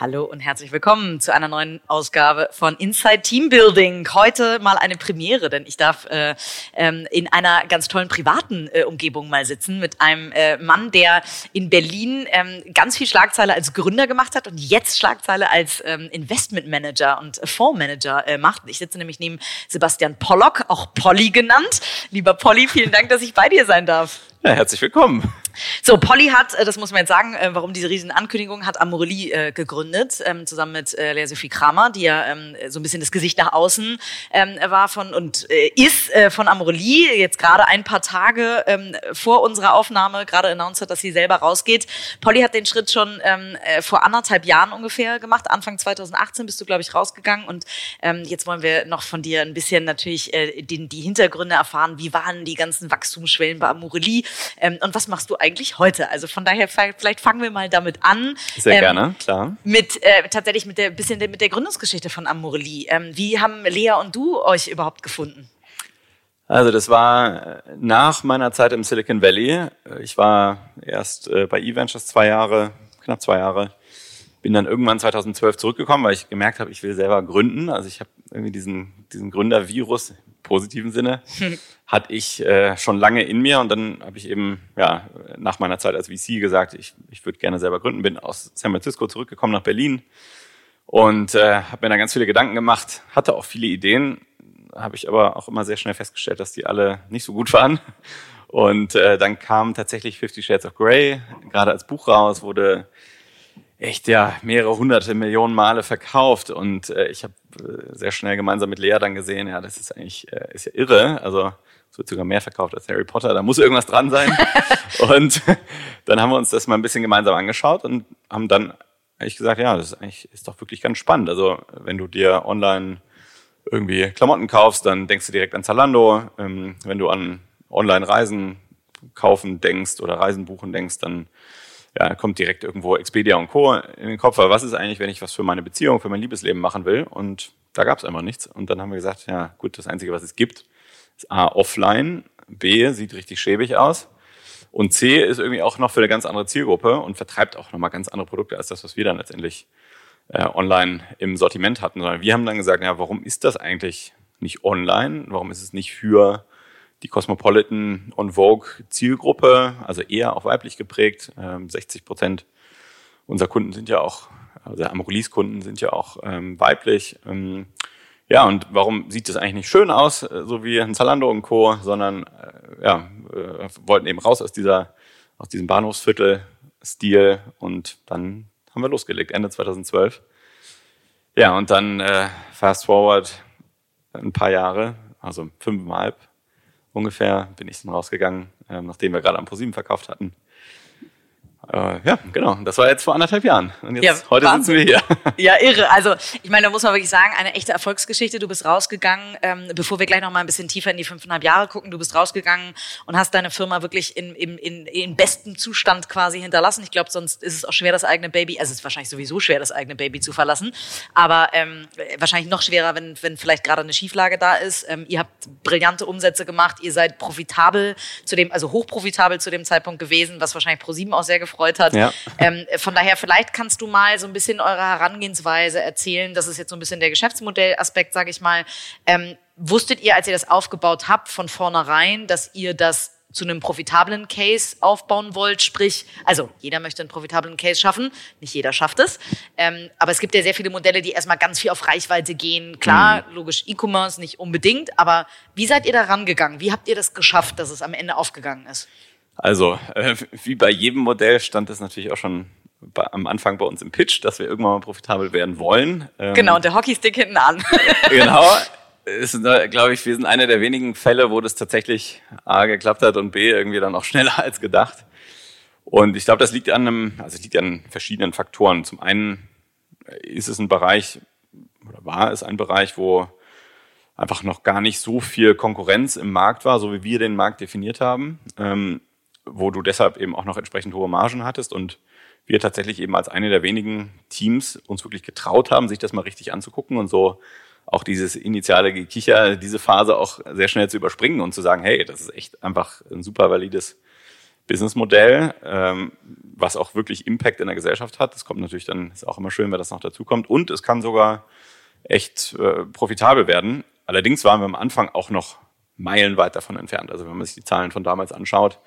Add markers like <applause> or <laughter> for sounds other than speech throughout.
Hallo und herzlich willkommen zu einer neuen Ausgabe von Inside Team Building. Heute mal eine Premiere, denn ich darf äh, ähm, in einer ganz tollen privaten äh, Umgebung mal sitzen mit einem äh, Mann, der in Berlin ähm, ganz viel Schlagzeile als Gründer gemacht hat und jetzt Schlagzeile als ähm, Investmentmanager und Fondsmanager äh, macht. Ich sitze nämlich neben Sebastian Pollock, auch Polly genannt. Lieber Polly, vielen Dank, dass ich bei dir sein darf. Ja, herzlich willkommen. So, Polly hat, äh, das muss man jetzt sagen, äh, warum diese riesen Ankündigung, hat Amorelie äh, gegründet, ähm, zusammen mit Lea Sophie Kramer, die ja ähm, so ein bisschen das Gesicht nach außen ähm, war von und ist von Amorelie, jetzt gerade ein paar Tage vor unserer Aufnahme gerade announced hat, dass sie selber rausgeht. Polly hat den Schritt schon vor anderthalb Jahren ungefähr gemacht, Anfang 2018 bist du, glaube ich, rausgegangen und jetzt wollen wir noch von dir ein bisschen natürlich die Hintergründe erfahren, wie waren die ganzen Wachstumsschwellen bei Amorelie? Und was machst du eigentlich heute? Also von daher, vielleicht fangen wir mal damit an. Sehr ähm, gerne, klar. Mit äh, tatsächlich mit der bisschen mit der Gründungsgeschichte von Amorelie. Ähm, wie haben Lea und du euch überhaupt gefunden? Also das war äh, nach meiner Zeit im Silicon Valley. Ich war erst äh, bei eVentures zwei Jahre, knapp zwei Jahre. Bin dann irgendwann 2012 zurückgekommen, weil ich gemerkt habe, ich will selber gründen. Also ich habe irgendwie diesen, diesen Gründervirus positiven Sinne, hatte ich äh, schon lange in mir und dann habe ich eben ja nach meiner Zeit als VC gesagt, ich, ich würde gerne selber gründen, bin aus San Francisco zurückgekommen nach Berlin und äh, habe mir da ganz viele Gedanken gemacht, hatte auch viele Ideen, habe ich aber auch immer sehr schnell festgestellt, dass die alle nicht so gut waren. Und äh, dann kam tatsächlich Fifty Shades of Grey, gerade als Buch raus, wurde echt ja mehrere hunderte Millionen Male verkauft und äh, ich habe äh, sehr schnell gemeinsam mit Lea dann gesehen, ja, das ist eigentlich äh, ist ja irre, also es wird sogar mehr verkauft als Harry Potter, da muss irgendwas dran sein. <laughs> und <laughs> dann haben wir uns das mal ein bisschen gemeinsam angeschaut und haben dann eigentlich gesagt, ja, das ist eigentlich ist doch wirklich ganz spannend. Also wenn du dir online irgendwie Klamotten kaufst, dann denkst du direkt an Zalando. Ähm, wenn du an Online-Reisen kaufen denkst oder Reisen buchen denkst, dann ja, kommt direkt irgendwo Expedia und Co. in den Kopf. Aber was ist eigentlich, wenn ich was für meine Beziehung, für mein Liebesleben machen will? Und da gab es einfach nichts. Und dann haben wir gesagt, ja gut, das Einzige, was es gibt, ist A, offline, B, sieht richtig schäbig aus. Und C ist irgendwie auch noch für eine ganz andere Zielgruppe und vertreibt auch nochmal ganz andere Produkte als das, was wir dann letztendlich äh, online im Sortiment hatten. Sondern wir haben dann gesagt, ja, warum ist das eigentlich nicht online? Warum ist es nicht für die Cosmopolitan und Vogue Zielgruppe, also eher auch weiblich geprägt. 60 ähm, Prozent unserer Kunden sind ja auch, also Amorelis-Kunden sind ja auch ähm, weiblich. Ähm, ja, und warum sieht das eigentlich nicht schön aus, äh, so wie ein Zalando und Co., sondern äh, ja, äh, wollten eben raus aus dieser, aus diesem Bahnhofsviertel-Stil und dann haben wir losgelegt, Ende 2012. Ja, und dann fast forward ein paar Jahre, also fünfeinhalb, ungefähr bin ich dann rausgegangen, äh, nachdem wir gerade am ProSieben verkauft hatten. Äh, ja, genau. Das war jetzt vor anderthalb Jahren. Und jetzt, ja, heute Wahnsinn. sitzen wir hier. <laughs> Ja, irre. Also, ich meine, da muss man wirklich sagen, eine echte Erfolgsgeschichte. Du bist rausgegangen, ähm, bevor wir gleich noch mal ein bisschen tiefer in die fünfeinhalb Jahre gucken, du bist rausgegangen und hast deine Firma wirklich in, in, in, in bestem Zustand quasi hinterlassen. Ich glaube, sonst ist es auch schwer, das eigene Baby, also es ist wahrscheinlich sowieso schwer, das eigene Baby zu verlassen, aber ähm, wahrscheinlich noch schwerer, wenn, wenn vielleicht gerade eine Schieflage da ist. Ähm, ihr habt brillante Umsätze gemacht, ihr seid profitabel zu dem, also hochprofitabel zu dem Zeitpunkt gewesen, was wahrscheinlich ProSieben auch sehr gefreut gefreut hat. Ja. Ähm, von daher, vielleicht kannst du mal so ein bisschen eure Herangehensweise erzählen. Das ist jetzt so ein bisschen der Geschäftsmodellaspekt, sage ich mal. Ähm, wusstet ihr, als ihr das aufgebaut habt, von vornherein, dass ihr das zu einem profitablen Case aufbauen wollt, sprich, also jeder möchte einen profitablen Case schaffen, nicht jeder schafft es, ähm, aber es gibt ja sehr viele Modelle, die erstmal ganz viel auf Reichweite gehen. Klar, mhm. logisch E-Commerce nicht unbedingt, aber wie seid ihr da rangegangen? Wie habt ihr das geschafft, dass es am Ende aufgegangen ist? Also, äh, wie bei jedem Modell stand es natürlich auch schon bei, am Anfang bei uns im Pitch, dass wir irgendwann mal profitabel werden wollen. Ähm, genau, und der Hockeystick hinten an. <laughs> genau. Ist, äh, glaube ich, wir sind einer der wenigen Fälle, wo das tatsächlich A geklappt hat und B irgendwie dann auch schneller <laughs> als gedacht. Und ich glaube, das liegt an einem, also es liegt an verschiedenen Faktoren. Zum einen ist es ein Bereich, oder war es ein Bereich, wo einfach noch gar nicht so viel Konkurrenz im Markt war, so wie wir den Markt definiert haben, ähm, wo du deshalb eben auch noch entsprechend hohe Margen hattest und wir tatsächlich eben als eine der wenigen Teams uns wirklich getraut haben, sich das mal richtig anzugucken und so auch dieses initiale Gekicher, diese Phase auch sehr schnell zu überspringen und zu sagen, hey, das ist echt einfach ein super valides Businessmodell, ähm, was auch wirklich Impact in der Gesellschaft hat. Das kommt natürlich dann, ist auch immer schön, wenn das noch dazu kommt. Und es kann sogar echt äh, profitabel werden. Allerdings waren wir am Anfang auch noch meilenweit davon entfernt. Also wenn man sich die Zahlen von damals anschaut,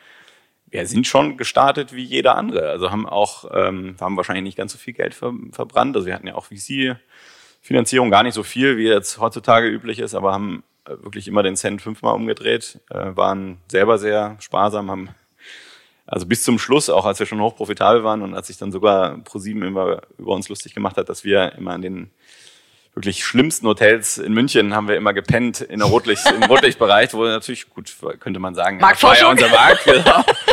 wir sind schon gestartet wie jeder andere. Also haben auch, ähm, haben wahrscheinlich nicht ganz so viel Geld ver verbrannt. Also wir hatten ja auch VC-Finanzierung gar nicht so viel, wie jetzt heutzutage üblich ist, aber haben äh, wirklich immer den Cent fünfmal umgedreht, äh, waren selber sehr sparsam, haben also bis zum Schluss, auch als wir schon hochprofitabel waren und als sich dann sogar ProSieben immer über uns lustig gemacht hat, dass wir immer in den wirklich schlimmsten Hotels in München haben wir immer gepennt in der Rotlicht, im <laughs> Rotlichtbereich, wo natürlich, gut, könnte man sagen, war ja unser Markt, genau. <laughs>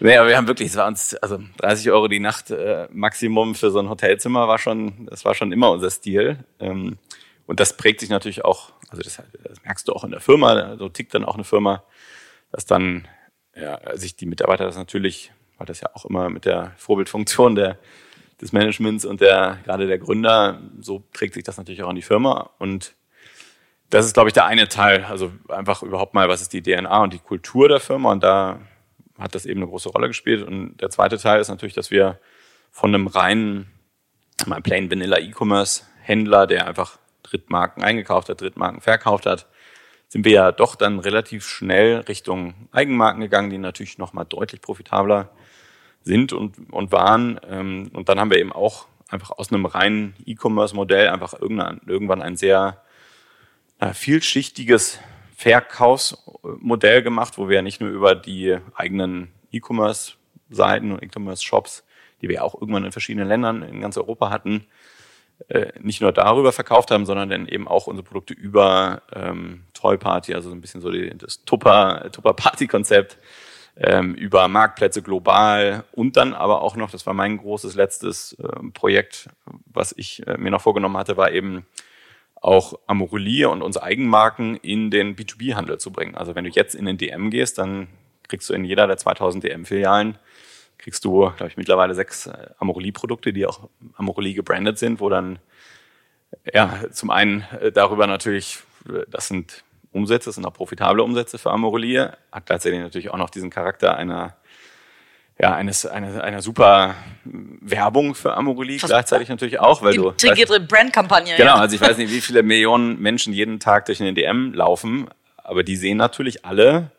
nee, aber wir haben wirklich, es war uns, also 30 Euro die Nacht äh, Maximum für so ein Hotelzimmer war schon, das war schon immer unser Stil. Ähm, und das prägt sich natürlich auch, also das, das merkst du auch in der Firma, so tickt dann auch eine Firma, dass dann ja, sich die Mitarbeiter das natürlich, weil das ja auch immer mit der Vorbildfunktion der des Managements und der, gerade der Gründer, so trägt sich das natürlich auch an die Firma. Und das ist, glaube ich, der eine Teil. Also einfach überhaupt mal, was ist die DNA und die Kultur der Firma? Und da hat das eben eine große Rolle gespielt. Und der zweite Teil ist natürlich, dass wir von einem reinen, mal plain vanilla E-Commerce Händler, der einfach Drittmarken eingekauft hat, Drittmarken verkauft hat, sind wir ja doch dann relativ schnell Richtung Eigenmarken gegangen, die natürlich nochmal deutlich profitabler sind und, und waren. Ähm, und dann haben wir eben auch einfach aus einem reinen E-Commerce-Modell einfach irgendwann, ein sehr vielschichtiges Verkaufsmodell gemacht, wo wir nicht nur über die eigenen E-Commerce-Seiten und E-Commerce-Shops, die wir auch irgendwann in verschiedenen Ländern in ganz Europa hatten, äh, nicht nur darüber verkauft haben, sondern dann eben auch unsere Produkte über ähm, Toy Party, also so ein bisschen so die, das Tupper, Tupper Party Konzept, ähm, über Marktplätze global und dann aber auch noch, das war mein großes letztes äh, Projekt, was ich äh, mir noch vorgenommen hatte, war eben auch Amorelie und unsere Eigenmarken in den B2B-Handel zu bringen. Also wenn du jetzt in den DM gehst, dann kriegst du in jeder der 2000 DM-Filialen kriegst du, glaube ich, mittlerweile sechs äh, Amorelie-Produkte, die auch Amorelie gebrandet sind, wo dann ja zum einen äh, darüber natürlich, äh, das sind Umsätze, das sind auch profitable Umsätze für Amorelie, hat gleichzeitig natürlich auch noch diesen Charakter einer ja, eines, einer, einer super Werbung für Amorelie gleichzeitig natürlich auch, weil du. Integrierte Brandkampagne. Genau, ja. also ich weiß nicht, wie viele Millionen Menschen jeden Tag durch den DM laufen, aber die sehen natürlich alle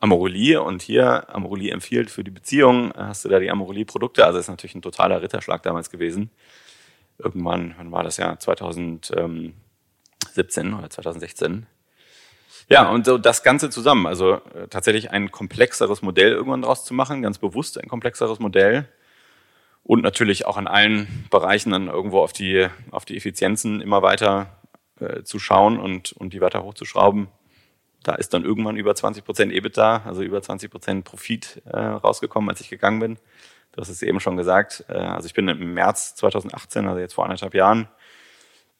Amorelie und hier Amorelie empfiehlt für die Beziehung, hast du da die Amorelie-Produkte, also ist natürlich ein totaler Ritterschlag damals gewesen. Irgendwann, wann war das ja? 2017 oder 2016 ja, und so das Ganze zusammen, also äh, tatsächlich ein komplexeres Modell irgendwann draus zu machen, ganz bewusst ein komplexeres Modell und natürlich auch in allen Bereichen dann irgendwo auf die, auf die Effizienzen immer weiter äh, zu schauen und, und die weiter hochzuschrauben. Da ist dann irgendwann über 20 Prozent EBITDA, also über 20 Prozent Profit äh, rausgekommen, als ich gegangen bin. Das ist eben schon gesagt. Äh, also ich bin im März 2018, also jetzt vor anderthalb Jahren,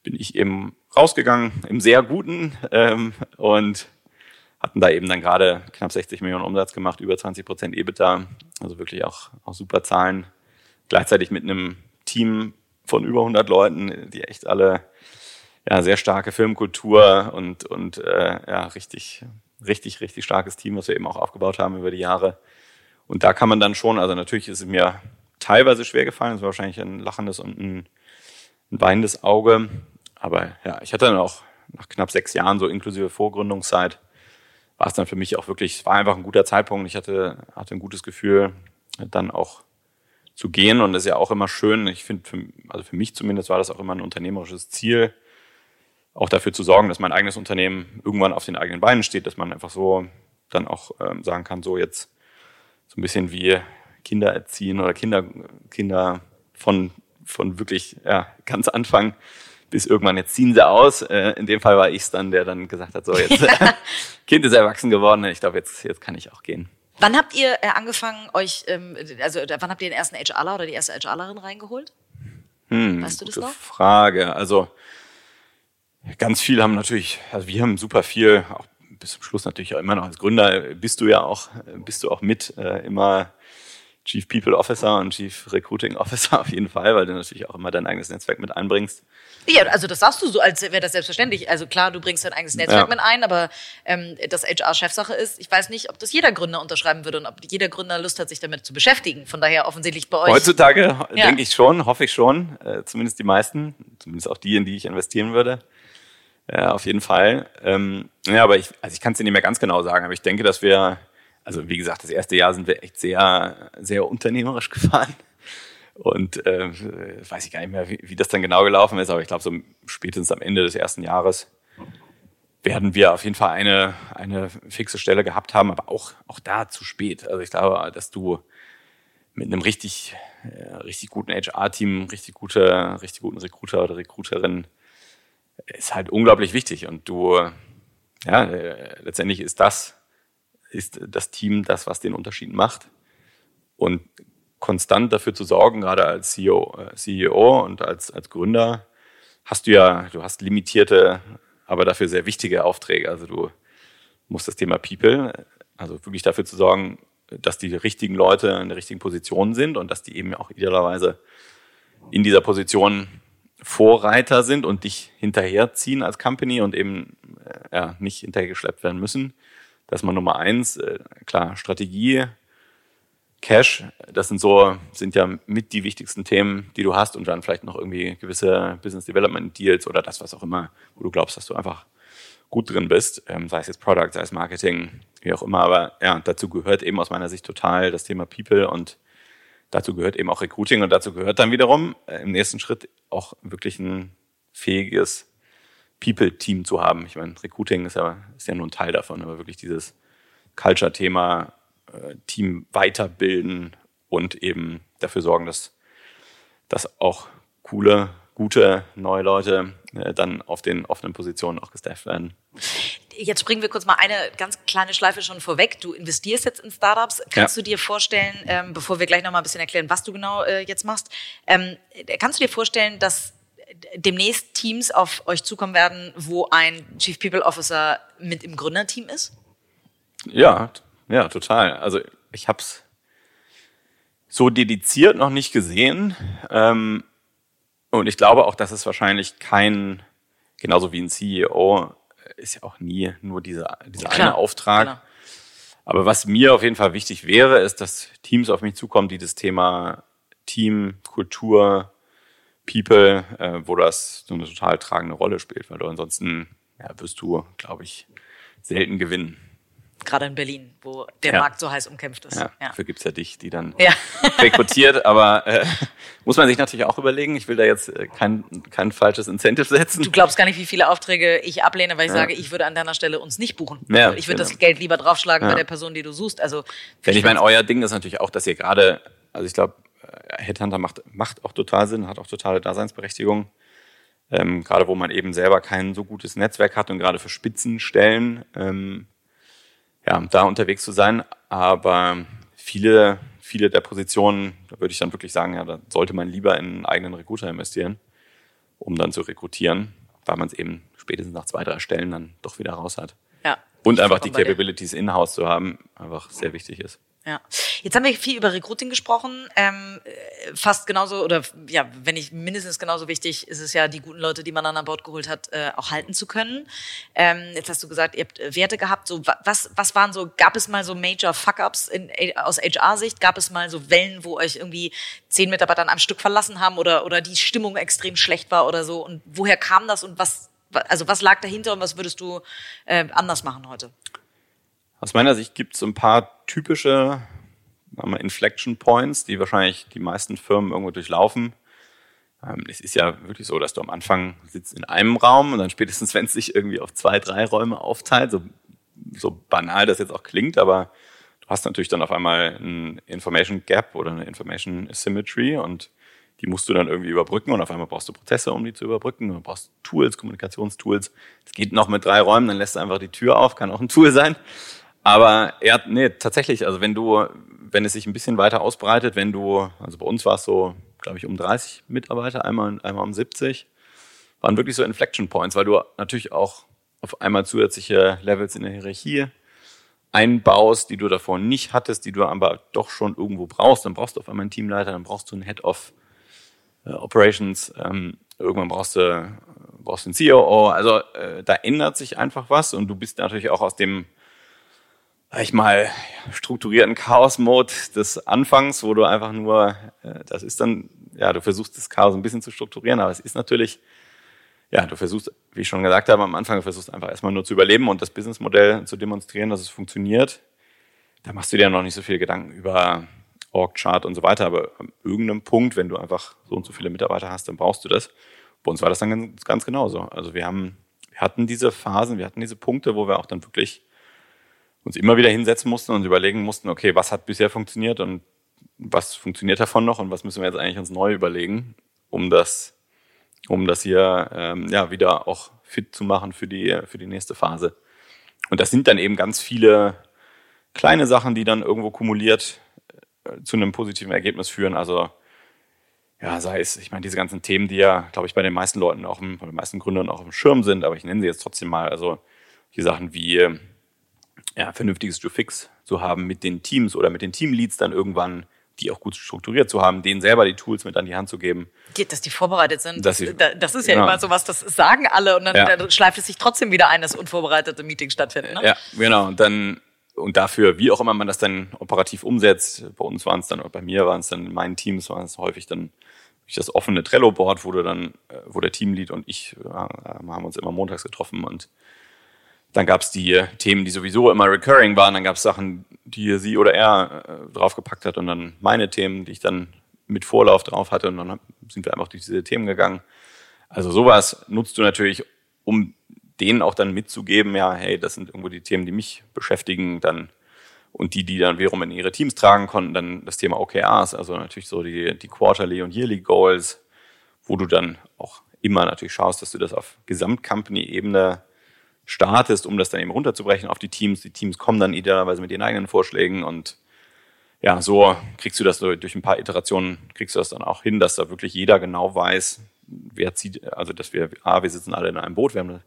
bin ich eben rausgegangen im sehr guten ähm, und hatten da eben dann gerade knapp 60 Millionen Umsatz gemacht, über 20 Prozent EBITDA, also wirklich auch, auch super Zahlen. Gleichzeitig mit einem Team von über 100 Leuten, die echt alle ja, sehr starke Filmkultur und, und äh, ja, richtig, richtig, richtig starkes Team, was wir eben auch aufgebaut haben über die Jahre. Und da kann man dann schon, also natürlich ist es mir teilweise schwer gefallen, es war wahrscheinlich ein lachendes und ein, ein weinendes Auge, aber ja, ich hatte dann auch nach knapp sechs Jahren, so inklusive Vorgründungszeit, war es dann für mich auch wirklich, war einfach ein guter Zeitpunkt. Ich hatte, hatte ein gutes Gefühl, dann auch zu gehen. Und das ist ja auch immer schön. Ich finde, also für mich zumindest war das auch immer ein unternehmerisches Ziel, auch dafür zu sorgen, dass mein eigenes Unternehmen irgendwann auf den eigenen Beinen steht, dass man einfach so dann auch ähm, sagen kann, so jetzt so ein bisschen wie Kinder erziehen oder Kinder, Kinder von, von wirklich ja, ganz Anfang bis irgendwann, jetzt ziehen sie aus. Äh, in dem Fall war ich es dann, der dann gesagt hat, so jetzt ja. <laughs> Kind ist erwachsen geworden, ich glaube, jetzt, jetzt kann ich auch gehen. Wann habt ihr äh, angefangen, euch, ähm, also wann habt ihr den ersten HRler oder die erste HRlerin reingeholt? Hm, weißt du das noch? Frage. Also Ganz viel haben natürlich, also wir haben super viel, auch bis zum Schluss natürlich auch immer noch als Gründer bist du ja auch, bist du auch mit äh, immer Chief People Officer und Chief Recruiting Officer <laughs> auf jeden Fall, weil du natürlich auch immer dein eigenes Netzwerk mit einbringst. Ja, also das sagst du so, als wäre das selbstverständlich. Also klar, du bringst dein eigenes Netzwerk ja. mit ein, aber ähm, das HR-Chefsache ist, ich weiß nicht, ob das jeder Gründer unterschreiben würde und ob jeder Gründer Lust hat, sich damit zu beschäftigen. Von daher offensichtlich bei euch. Heutzutage ja. denke ich schon, hoffe ich schon, äh, zumindest die meisten, zumindest auch die, in die ich investieren würde. Ja, auf jeden Fall. Ähm, ja, aber ich, also ich kann es dir nicht mehr ganz genau sagen, aber ich denke, dass wir, also wie gesagt, das erste Jahr sind wir echt sehr, sehr unternehmerisch <laughs> gefahren. Und äh, weiß ich gar nicht mehr, wie, wie das dann genau gelaufen ist, aber ich glaube, so spätestens am Ende des ersten Jahres werden wir auf jeden Fall eine, eine fixe Stelle gehabt haben, aber auch, auch da zu spät. Also ich glaube, dass du mit einem richtig, äh, richtig guten HR-Team, richtig gute, richtig guten Recruiter oder Recruiterin ist halt unglaublich wichtig. Und du, ja, äh, letztendlich ist das, ist das Team das, was den Unterschied macht. Und konstant dafür zu sorgen, gerade als CEO, äh, CEO und als, als Gründer, hast du ja, du hast limitierte, aber dafür sehr wichtige Aufträge. Also du musst das Thema People, also wirklich dafür zu sorgen, dass die richtigen Leute in der richtigen Position sind und dass die eben auch idealerweise in dieser Position Vorreiter sind und dich hinterherziehen als Company und eben äh, ja, nicht hinterhergeschleppt werden müssen. Das ist mal Nummer eins. Äh, klar, Strategie, Cash, das sind so, sind ja mit die wichtigsten Themen, die du hast und dann vielleicht noch irgendwie gewisse Business Development Deals oder das, was auch immer, wo du glaubst, dass du einfach gut drin bist, ähm, sei es jetzt Product, sei es Marketing, wie auch immer. Aber ja, dazu gehört eben aus meiner Sicht total das Thema People und dazu gehört eben auch Recruiting und dazu gehört dann wiederum äh, im nächsten Schritt auch wirklich ein fähiges People-Team zu haben. Ich meine, Recruiting ist ja, ist ja nur ein Teil davon, aber wirklich dieses Culture-Thema, äh, Team weiterbilden und eben dafür sorgen, dass, dass auch coole, gute neue Leute äh, dann auf den offenen Positionen auch gestafft werden. Jetzt springen wir kurz mal eine ganz kleine Schleife schon vorweg. Du investierst jetzt in Startups. Kannst ja. du dir vorstellen, ähm, bevor wir gleich noch mal ein bisschen erklären, was du genau äh, jetzt machst, ähm, kannst du dir vorstellen, dass demnächst Teams auf euch zukommen werden, wo ein Chief People Officer mit im Gründerteam ist? Ja, ja, total. Also ich habe es so dediziert noch nicht gesehen. Ähm, und ich glaube auch, dass es wahrscheinlich kein, genauso wie ein CEO, ist ja auch nie nur dieser, dieser Klar, eine Auftrag. Genau. Aber was mir auf jeden Fall wichtig wäre, ist, dass Teams auf mich zukommen, die das Thema Team, Kultur, People, äh, wo das so eine total tragende Rolle spielt, weil du ansonsten ja, wirst du, glaube ich, selten gewinnen gerade in Berlin, wo der ja. Markt so heiß umkämpft ist. Ja. Dafür gibt's ja dich, die dann rekrutiert. <laughs> Aber äh, muss man sich natürlich auch überlegen. Ich will da jetzt äh, kein, kein falsches Incentive setzen. Du glaubst gar nicht, wie viele Aufträge ich ablehne, weil ich sage, ich würde an deiner Stelle uns nicht buchen. Ja, ich würde genau. das Geld lieber draufschlagen bei der Person, die du suchst. Also Wenn ich meine, euer Ding ist natürlich auch, dass ihr gerade, also ich glaube, Headhunter macht, macht auch total Sinn, hat auch totale Daseinsberechtigung. Ähm, gerade wo man eben selber kein so gutes Netzwerk hat und gerade für Spitzenstellen ähm, ja, da unterwegs zu sein. Aber viele, viele der Positionen, da würde ich dann wirklich sagen, ja, da sollte man lieber in einen eigenen Recruiter investieren, um dann zu rekrutieren, weil man es eben spätestens nach zwei, drei Stellen dann doch wieder raus hat. Ja. Und einfach die Capabilities in-house zu haben, einfach sehr wichtig ist. Ja. Jetzt haben wir viel über Recruiting gesprochen. Ähm, fast genauso, oder ja, wenn nicht mindestens genauso wichtig, ist es ja, die guten Leute, die man dann an Bord geholt hat, äh, auch halten zu können. Ähm, jetzt hast du gesagt, ihr habt Werte gehabt. So, was, was waren so, gab es mal so Major Fuck-Ups aus HR-Sicht? Gab es mal so Wellen, wo euch irgendwie zehn Mitarbeiter am Stück verlassen haben oder, oder die Stimmung extrem schlecht war oder so? Und woher kam das und was, also was lag dahinter und was würdest du äh, anders machen heute? Aus meiner Sicht gibt es ein paar typische wir, Inflection Points, die wahrscheinlich die meisten Firmen irgendwo durchlaufen. Ähm, es ist ja wirklich so, dass du am Anfang sitzt in einem Raum und dann spätestens, <laughs> wenn es sich irgendwie auf zwei, drei Räume aufteilt, so, so banal das jetzt auch klingt, aber du hast natürlich dann auf einmal ein Information Gap oder eine Information Asymmetry und die musst du dann irgendwie überbrücken und auf einmal brauchst du Prozesse, um die zu überbrücken. Du brauchst Tools, Kommunikationstools. Es geht noch mit drei Räumen, dann lässt du einfach die Tür auf, kann auch ein Tool sein. Aber er, nee, tatsächlich, also wenn du, wenn es sich ein bisschen weiter ausbreitet, wenn du, also bei uns war es so, glaube ich, um 30 Mitarbeiter, einmal, einmal um 70. waren wirklich so Inflection Points, weil du natürlich auch auf einmal zusätzliche Levels in der Hierarchie einbaust, die du davor nicht hattest, die du aber doch schon irgendwo brauchst. Dann brauchst du auf einmal einen Teamleiter, dann brauchst du einen Head of äh, Operations, ähm, irgendwann brauchst du, brauchst du einen COO. Also äh, da ändert sich einfach was und du bist natürlich auch aus dem sag ich mal, strukturierten Chaos-Mode des Anfangs, wo du einfach nur, äh, das ist dann, ja, du versuchst das Chaos ein bisschen zu strukturieren, aber es ist natürlich, ja, du versuchst, wie ich schon gesagt habe, am Anfang du versuchst einfach erstmal nur zu überleben und das Businessmodell zu demonstrieren, dass es funktioniert. Da machst du dir noch nicht so viel Gedanken über Org-Chart und so weiter, aber an irgendeinem Punkt, wenn du einfach so und so viele Mitarbeiter hast, dann brauchst du das. Bei uns war das dann ganz, ganz genauso. Also wir haben, wir hatten diese Phasen, wir hatten diese Punkte, wo wir auch dann wirklich uns immer wieder hinsetzen mussten und überlegen mussten, okay, was hat bisher funktioniert und was funktioniert davon noch und was müssen wir jetzt eigentlich uns neu überlegen, um das, um das hier ähm, ja wieder auch fit zu machen für die für die nächste Phase. Und das sind dann eben ganz viele kleine Sachen, die dann irgendwo kumuliert zu einem positiven Ergebnis führen. Also ja, sei es, ich meine, diese ganzen Themen, die ja, glaube ich, bei den meisten Leuten auch, im, bei den meisten Gründern auch im Schirm sind, aber ich nenne sie jetzt trotzdem mal, also die Sachen wie ja, vernünftiges Fix zu haben mit den Teams oder mit den Teamleads dann irgendwann, die auch gut strukturiert zu haben, denen selber die Tools mit an die Hand zu geben. Dass die vorbereitet sind. Dass sie, das ist ja genau. immer so was, das sagen alle und dann, ja. schleift es sich trotzdem wieder ein, dass unvorbereitete Meetings stattfinden. Ne? Ja, genau. Und dann und dafür, wie auch immer man das dann operativ umsetzt, bei uns waren es dann, oder bei mir waren es dann in meinen Teams, waren es häufig dann das offene Trello-Board, wo dann, äh, wo der Teamlead und ich ja, haben uns immer montags getroffen und dann gab es die Themen, die sowieso immer recurring waren. Dann gab es Sachen, die sie oder er äh, draufgepackt hat und dann meine Themen, die ich dann mit Vorlauf drauf hatte. Und dann sind wir einfach durch diese Themen gegangen. Also sowas nutzt du natürlich, um denen auch dann mitzugeben, ja, hey, das sind irgendwo die Themen, die mich beschäftigen, dann und die, die dann wiederum in ihre Teams tragen konnten, dann das Thema OKRs, also natürlich so die, die Quarterly und Yearly Goals, wo du dann auch immer natürlich schaust, dass du das auf Gesamtcompany-Ebene startest, um das dann eben runterzubrechen auf die Teams. Die Teams kommen dann idealerweise mit ihren eigenen Vorschlägen und ja, so kriegst du das durch ein paar Iterationen, kriegst du das dann auch hin, dass da wirklich jeder genau weiß, wer zieht, also dass wir, ah, wir sitzen alle in einem Boot, wir haben,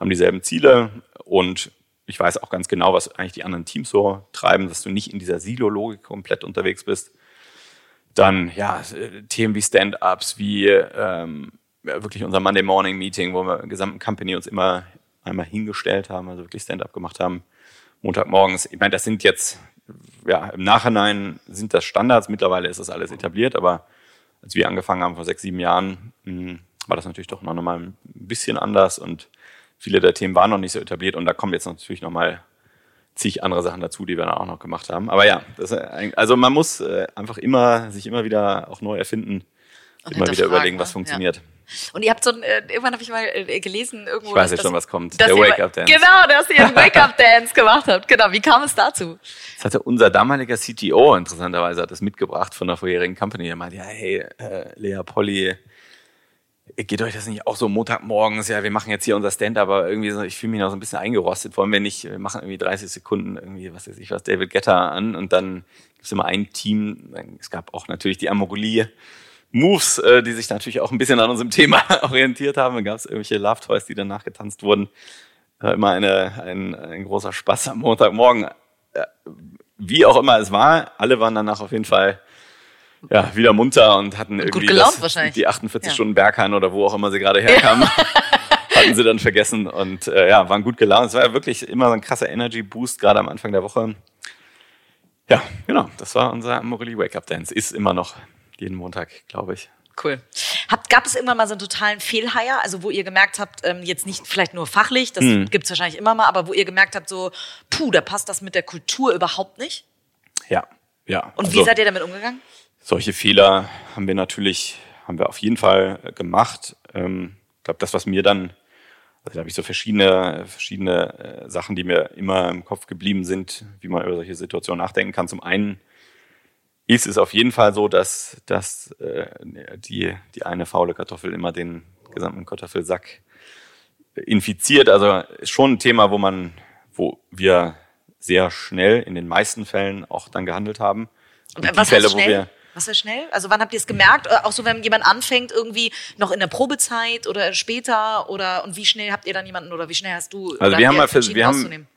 haben dieselben Ziele und ich weiß auch ganz genau, was eigentlich die anderen Teams so treiben, dass du nicht in dieser Silo-Logik komplett unterwegs bist. Dann, ja, Themen wie Stand-Ups, wie ähm, wirklich unser Monday Morning Meeting, wo wir im gesamten Company uns immer einmal hingestellt haben, also wirklich Stand-up gemacht haben, Montagmorgens. Ich meine, das sind jetzt, ja, im Nachhinein sind das Standards, mittlerweile ist das alles etabliert, aber als wir angefangen haben vor sechs, sieben Jahren, hm, war das natürlich doch noch mal ein bisschen anders und viele der Themen waren noch nicht so etabliert und da kommen jetzt natürlich noch mal zig andere Sachen dazu, die wir dann auch noch gemacht haben. Aber ja, das, also man muss äh, einfach immer sich immer wieder auch neu erfinden, und immer wieder überlegen, was ne? funktioniert. Ja. Und ihr habt so ein, äh, irgendwann habe ich mal äh, gelesen irgendwo. Ich weiß jetzt schon, was kommt. Der Wake-up-Dance. Genau, dass ihr einen Wake-up-Dance gemacht habt. Genau. Wie kam es dazu? Das hatte unser damaliger CTO interessanterweise hat das mitgebracht von der vorherigen Company. Er meinte, ja, hey, äh, Lea Polly, geht euch das nicht auch so Montagmorgens? Ja, wir machen jetzt hier unser Stand, aber irgendwie so, ich fühle mich noch so ein bisschen eingerostet. Allem, wenn nicht, wir machen irgendwie 30 Sekunden irgendwie, was weiß ich was, David Getter an und dann gibt es immer ein Team. Es gab auch natürlich die Amorelie Moves, äh, die sich natürlich auch ein bisschen an unserem Thema <laughs> orientiert haben. Da gab es irgendwelche Love Toys, die danach getanzt wurden. Äh, immer eine, ein, ein großer Spaß am Montagmorgen. Äh, wie auch immer es war, alle waren danach auf jeden Fall ja, wieder munter und hatten und irgendwie gelaunt, das, die 48 ja. Stunden Berghain oder wo auch immer sie gerade herkamen. <laughs> hatten sie dann vergessen und äh, ja, waren gut gelaunt. Es war ja wirklich immer so ein krasser Energy Boost, gerade am Anfang der Woche. Ja, genau, das war unser Morelli Wake Up Dance. Ist immer noch jeden Montag, glaube ich. Cool. Habt, gab es irgendwann mal so einen totalen Fehlheier, also wo ihr gemerkt habt, ähm, jetzt nicht vielleicht nur fachlich, das hm. gibt es wahrscheinlich immer mal, aber wo ihr gemerkt habt, so, puh, da passt das mit der Kultur überhaupt nicht? Ja, ja. Und also, wie seid ihr damit umgegangen? Solche Fehler haben wir natürlich, haben wir auf jeden Fall äh, gemacht. Ähm, ich glaube, das, was mir dann, also da habe ich so verschiedene, verschiedene äh, Sachen, die mir immer im Kopf geblieben sind, wie man über solche Situationen nachdenken kann. Zum einen ist es auf jeden Fall so, dass, dass äh, die, die eine faule Kartoffel immer den gesamten Kartoffelsack infiziert. Also ist schon ein Thema, wo man, wo wir sehr schnell in den meisten Fällen auch dann gehandelt haben. Und was Fälle, wo wir Was war schnell? Also wann habt ihr es gemerkt? Äh, Auch so, wenn jemand anfängt, irgendwie noch in der Probezeit oder später oder und wie schnell habt ihr dann jemanden oder wie schnell hast du Also wir haben mal vers- wir haben-?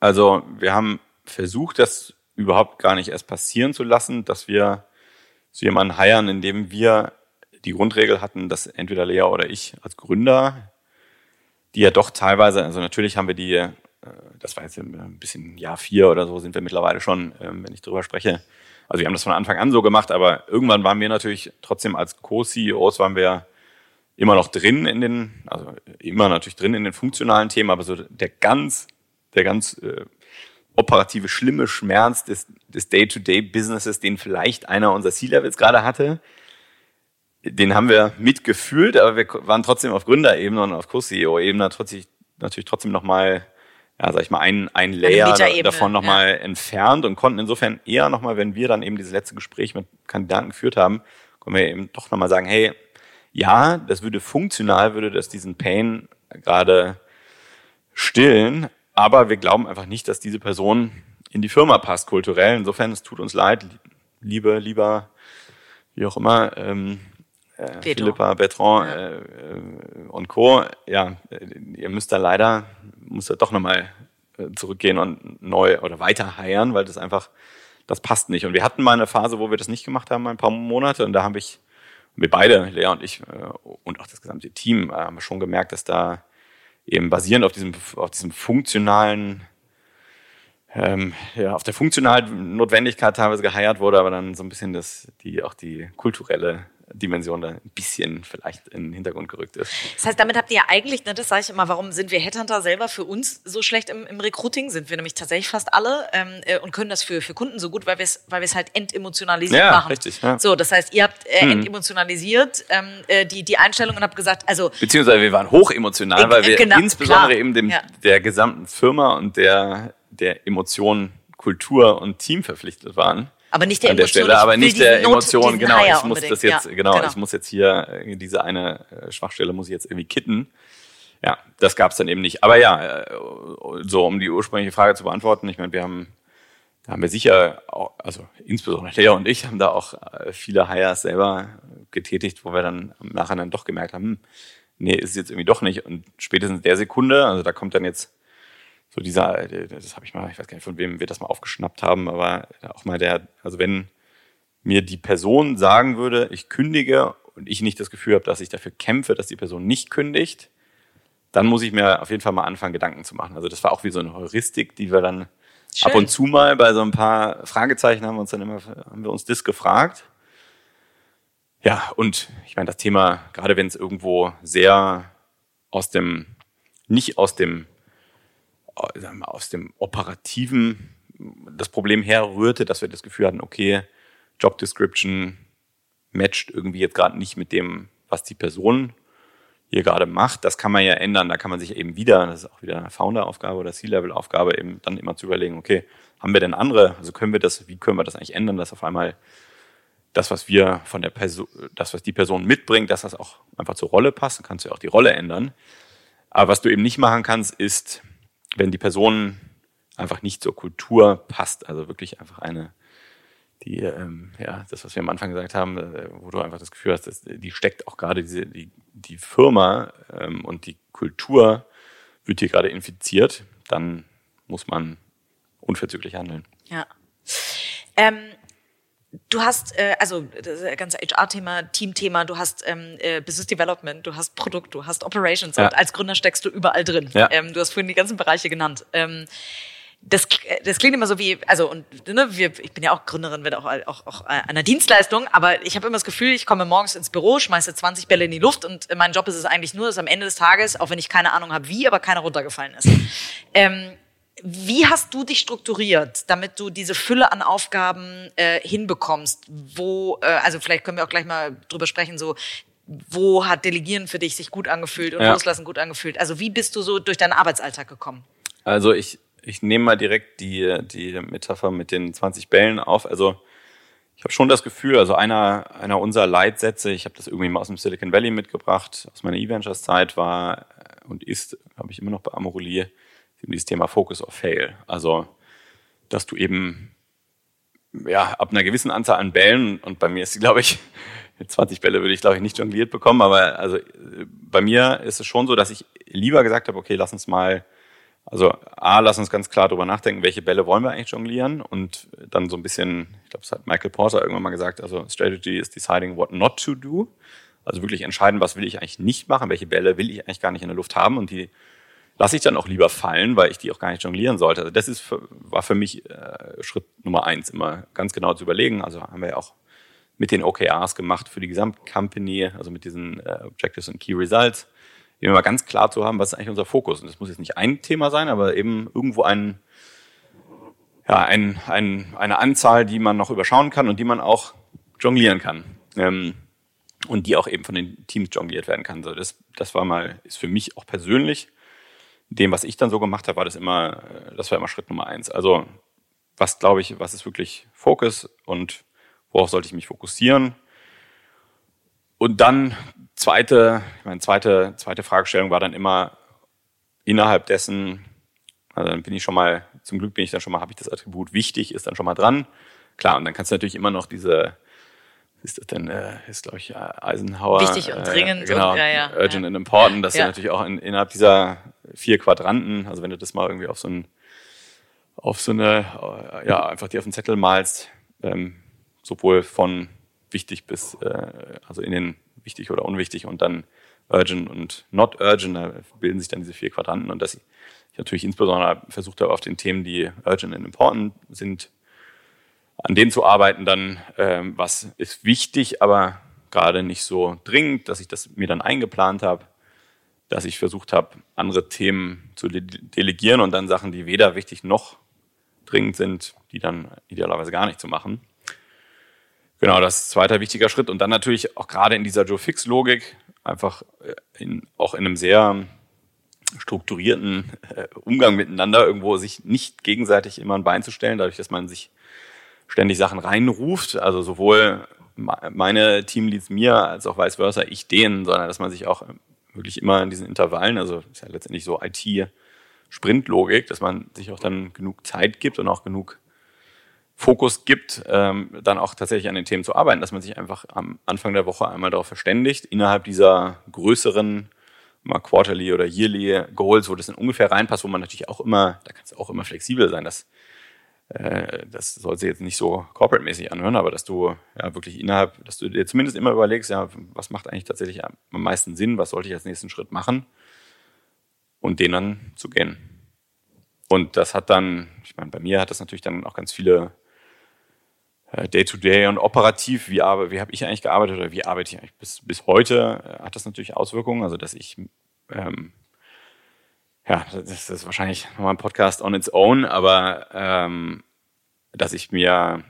Also wir haben versucht, das überhaupt gar nicht erst passieren zu lassen, dass wir so jemanden heiern, indem wir die Grundregel hatten, dass entweder Lea oder ich als Gründer, die ja doch teilweise, also natürlich haben wir die, das war jetzt ein bisschen Jahr vier oder so, sind wir mittlerweile schon, ähm, wenn ich drüber spreche. Also wir haben das von Anfang an so gemacht, aber irgendwann waren wir natürlich trotzdem als Co-CEOs waren wir immer noch drin in den, also immer natürlich drin in den funktionalen Themen, aber so der ganz, der ganz äh, operative, schlimme Schmerz des, des Day-to-Day-Businesses, den vielleicht einer unserer C-Levels gerade hatte, den haben wir mitgefühlt, aber wir waren trotzdem auf Gründerebene und auf Co-CEO-Ebene trotzdem, natürlich trotzdem nochmal, ja, sag ich mal, ein, ein Layer davon nochmal entfernt und konnten insofern eher nochmal, wenn wir dann eben dieses letzte Gespräch mit Kandidaten geführt haben, können wir eben doch nochmal sagen, hey, ja, das würde funktional, würde das diesen Pain gerade stillen, aber wir glauben einfach nicht, dass diese Person in die Firma passt, kulturell. Insofern, es tut uns leid, liebe, lieber, wie auch immer, ähm, äh. Philippa, Bertrand äh, äh, und Co. Ja, ihr müsst da leider, muss da doch nochmal äh, zurückgehen und neu oder weiter heiern, weil das einfach, das passt nicht. Und wir hatten mal eine Phase, wo wir das nicht gemacht haben, ein paar Monate, und da habe ich, wir beide, Lea und ich, äh, und auch das gesamte Team, haben schon gemerkt, dass da eben basierend auf diesem, auf diesem funktionalen, ähm, ja, auf der funktionalen Notwendigkeit teilweise geheiert wurde, aber dann so ein bisschen das, die, auch die kulturelle Dimension da ein bisschen vielleicht in den Hintergrund gerückt ist. Das heißt, damit habt ihr ja eigentlich, ne, das sage ich immer, warum sind wir Headhunter selber für uns so schlecht im, im Recruiting? Sind wir nämlich tatsächlich fast alle ähm, äh, und können das für, für Kunden so gut, weil wir es weil halt entemotionalisiert Ja, machen. richtig, ja. So, das heißt, ihr habt äh, entemotionalisiert ähm, äh, die, die Einstellung und habt gesagt, also Beziehungsweise wir waren hochemotional, weil wir genau, insbesondere klar. eben dem, Ja. der gesamten Firma und der, der Emotion, Kultur und Team verpflichtet waren. Aber nicht der an der Emotion. Stelle, aber nicht der Not- Emotion, diesen genau. Ich muss das jetzt, Ja, genau, ich muss jetzt hier diese eine äh, Schwachstelle muss ich jetzt irgendwie kitten. Ja, das gab es dann eben nicht. Aber ja, äh, so um die ursprüngliche Frage zu beantworten, ich meine, wir haben, da haben wir sicher, auch, also insbesondere Lea und ich haben da auch äh, viele Hires selber getätigt, wo wir dann im Nachhinein doch gemerkt haben, hm, nee, ist es jetzt irgendwie doch nicht. Und spätestens in der Sekunde, also da kommt dann jetzt so dieser, äh, das habe ich mal, ich weiß gar nicht, von wem wir das mal aufgeschnappt haben, aber auch mal der, also wenn mir die Person sagen würde, ich kündige und ich nicht das Gefühl habe, dass ich dafür kämpfe, dass die Person nicht kündigt, dann muss ich mir auf jeden Fall mal anfangen, Gedanken zu machen. Also das war auch wie so eine Heuristik, die wir dann Schön. ab und zu mal bei so ein paar Fragezeichen haben wir uns dann immer, haben wir uns das gefragt. Ja, und ich meine, das Thema, gerade wenn es irgendwo sehr aus dem, nicht aus dem, aus dem operativen das Problem herrührte, dass wir das Gefühl hatten, okay, Job Description matcht irgendwie jetzt gerade nicht mit dem, was die Person hier gerade macht. Das kann man ja ändern. Da kann man sich eben wieder, das ist auch wieder eine Founder-Aufgabe oder C-Level-Aufgabe, eben dann immer zu überlegen, okay, haben wir denn andere, also können wir das, wie können wir das eigentlich ändern, dass auf einmal das, was wir von der Person, das, was die Person mitbringt, dass das auch einfach zur Rolle passt, dann kannst du ja auch die Rolle ändern. Aber was du eben nicht machen kannst, ist, wenn die Person einfach nicht zur Kultur passt, also wirklich einfach eine, die, ähm, ja, das, was wir am Anfang gesagt haben, äh, wo du einfach das Gefühl hast, dass, die steckt auch gerade diese, die, die Firma ähm, und die Kultur wird hier gerade infiziert, dann muss man unverzüglich handeln. Ja. Ähm, du hast, äh, also das ganze HR-Thema, Team-Thema, du hast ähm, äh, Business Development, du hast Produkt, du hast Operations Ja. und als Gründer steckst du überall drin. Ja. Ähm, du hast vorhin die ganzen Bereiche genannt. Ähm, das, das klingt immer so wie, also und ne, wir, ich bin ja auch Gründerin, bin auch, auch, auch einer Dienstleistung, aber ich habe immer das Gefühl, ich komme morgens ins Büro, schmeiße 20 Bälle in die Luft und mein Job ist es eigentlich nur, dass am Ende des Tages, auch wenn ich keine Ahnung habe wie, aber keiner runtergefallen ist. <laughs> Ähm, wie hast du dich strukturiert, damit du diese Fülle an Aufgaben äh, hinbekommst? Wo, äh, also vielleicht können wir auch gleich mal drüber sprechen, so wo hat Delegieren für dich sich gut angefühlt und Ja. Loslassen gut angefühlt? Also wie bist du so durch deinen Arbeitsalltag gekommen? Also ich, ich nehme mal direkt die, die Metapher mit den 20 Bällen auf. Also ich habe schon das Gefühl, also einer, einer unserer Leitsätze, ich habe das irgendwie mal aus dem Silicon Valley mitgebracht, aus meiner E-Ventures-Zeit war und ist, habe ich immer noch bei Amorelie, eben dieses Thema Focus or Fail. Also, dass du eben ja, ab einer gewissen Anzahl an Bällen, und bei mir ist sie, glaube ich, <laughs> 20 Bälle würde ich, glaube ich, nicht jongliert bekommen, aber also bei mir ist es schon so, dass ich lieber gesagt habe, okay, lass uns mal, also A, lass uns ganz klar darüber nachdenken, welche Bälle wollen wir eigentlich jonglieren und dann so ein bisschen, ich glaube, das hat Michael Porter irgendwann mal gesagt, also Strategy is deciding what not to do. Also wirklich entscheiden, was will ich eigentlich nicht machen, welche Bälle will ich eigentlich gar nicht in der Luft haben und die lasse ich dann auch lieber fallen, weil ich die auch gar nicht jonglieren sollte. Also das ist für, war für mich äh, Schritt Nummer eins, immer ganz genau zu überlegen. Also haben wir ja auch mit den OKRs gemacht für die Gesamtcompany, also mit diesen äh, Objectives und Key Results, eben mal ganz klar zu haben, was ist eigentlich unser Fokus. Und das muss jetzt nicht ein Thema sein, aber eben irgendwo ein, ja, ein, ein, eine Anzahl, die man noch überschauen kann und die man auch jonglieren kann. Ähm, und die auch eben von den Teams jongliert werden kann. So, das, das war mal, ist für mich auch persönlich, dem, was ich dann so gemacht habe, war das immer, äh, das war immer Schritt Nummer eins. Also, was glaube ich, was ist wirklich Fokus und worauf sollte ich mich fokussieren? Und dann zweite, meine zweite, zweite Fragestellung war dann immer innerhalb dessen, also dann bin ich schon mal, zum Glück bin ich dann schon mal, habe ich das Attribut wichtig, ist dann schon mal dran. Klar, und dann kannst du natürlich immer noch diese, ist das denn, äh, ist glaube ich Eisenhower. Wichtig und dringend. Äh, genau, und, ja, ja, urgent ja. and important, das Ja. ist natürlich auch in, innerhalb dieser vier Quadranten, also wenn du das mal irgendwie auf so ein, auf so eine, äh, ja, einfach dir auf den Zettel malst, ähm, sowohl von wichtig bis, äh, also in den wichtig oder unwichtig und dann urgent und not urgent, da bilden sich dann diese vier Quadranten und dass ich natürlich insbesondere versucht habe, auf den Themen, die urgent and important sind, an denen zu arbeiten, dann ähm, was ist wichtig, aber gerade nicht so dringend, dass ich das mir dann eingeplant habe, dass ich versucht habe, andere Themen zu de delegieren und dann Sachen, die weder wichtig noch dringend sind, die dann idealerweise gar nicht zu machen. Genau, das ist zweiter wichtiger Schritt. Und dann natürlich auch gerade in dieser Joe-Fix-Logik einfach äh, in, auch in einem sehr strukturierten äh, Umgang miteinander irgendwo sich nicht gegenseitig immer ein Bein zu stellen, dadurch, dass man sich ständig Sachen reinruft, also sowohl me- meine Teamleads mir als auch vice versa, ich denen, sondern dass man sich auch wirklich immer in diesen Intervallen, also ist ja letztendlich so IT-Sprint-Logik, dass man sich auch dann genug Zeit gibt und auch genug Fokus gibt, ähm, dann auch tatsächlich an den Themen zu arbeiten, dass man sich einfach am Anfang der Woche einmal darauf verständigt, innerhalb dieser größeren mal Quarterly oder Yearly Goals, wo das in ungefähr reinpasst, wo man natürlich auch immer, da kannst du auch immer flexibel sein, dass äh, das soll sich jetzt nicht so corporate-mäßig anhören, aber dass du ja wirklich innerhalb, dass du dir zumindest immer überlegst, ja, was macht eigentlich tatsächlich am meisten Sinn, was sollte ich als nächsten Schritt machen und den dann zu gehen. Und das hat dann, ich meine, bei mir hat das natürlich dann auch ganz viele äh, Day-to-Day und operativ, wie, wie habe ich eigentlich gearbeitet oder wie arbeite ich eigentlich bis, bis heute, äh, hat das natürlich Auswirkungen. Also, dass ich, ähm, ja, das ist wahrscheinlich nochmal ein Podcast on its own, aber ähm, dass ich mir,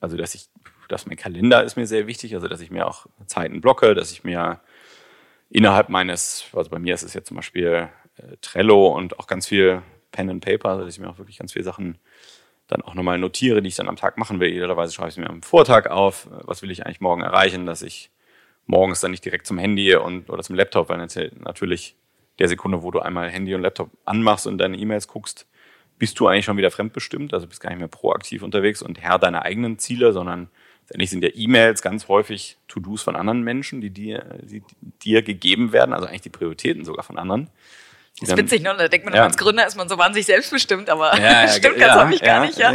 also dass ich, dass mein Kalender ist mir sehr wichtig, also dass ich mir auch Zeiten blocke, dass ich mir innerhalb meines, also bei mir ist es jetzt zum Beispiel äh, Trello und auch ganz viel Pen and Paper, also dass ich mir auch wirklich ganz viele Sachen dann auch nochmal notiere, die ich dann am Tag machen will. Idealerweise schreibe ich es mir am Vortag auf. Was will ich eigentlich morgen erreichen, dass ich morgens dann nicht direkt zum Handy und oder zum Laptop, weil natürlich der Sekunde, wo du einmal Handy und Laptop anmachst und deine E-Mails guckst, bist du eigentlich schon wieder fremdbestimmt, also bist gar nicht mehr proaktiv unterwegs und Herr deiner eigenen Ziele, sondern letztendlich sind ja E-Mails ganz häufig To-Dos von anderen Menschen, die dir, die dir gegeben werden, also eigentlich die Prioritäten sogar von anderen. Das ist dann- witzig, ne? Da denkt man, Ja. als Gründer ist man so wahnsinnig selbstbestimmt, aber Ja, ja, <laughs> stimmt ganz häufig gar nicht, ja.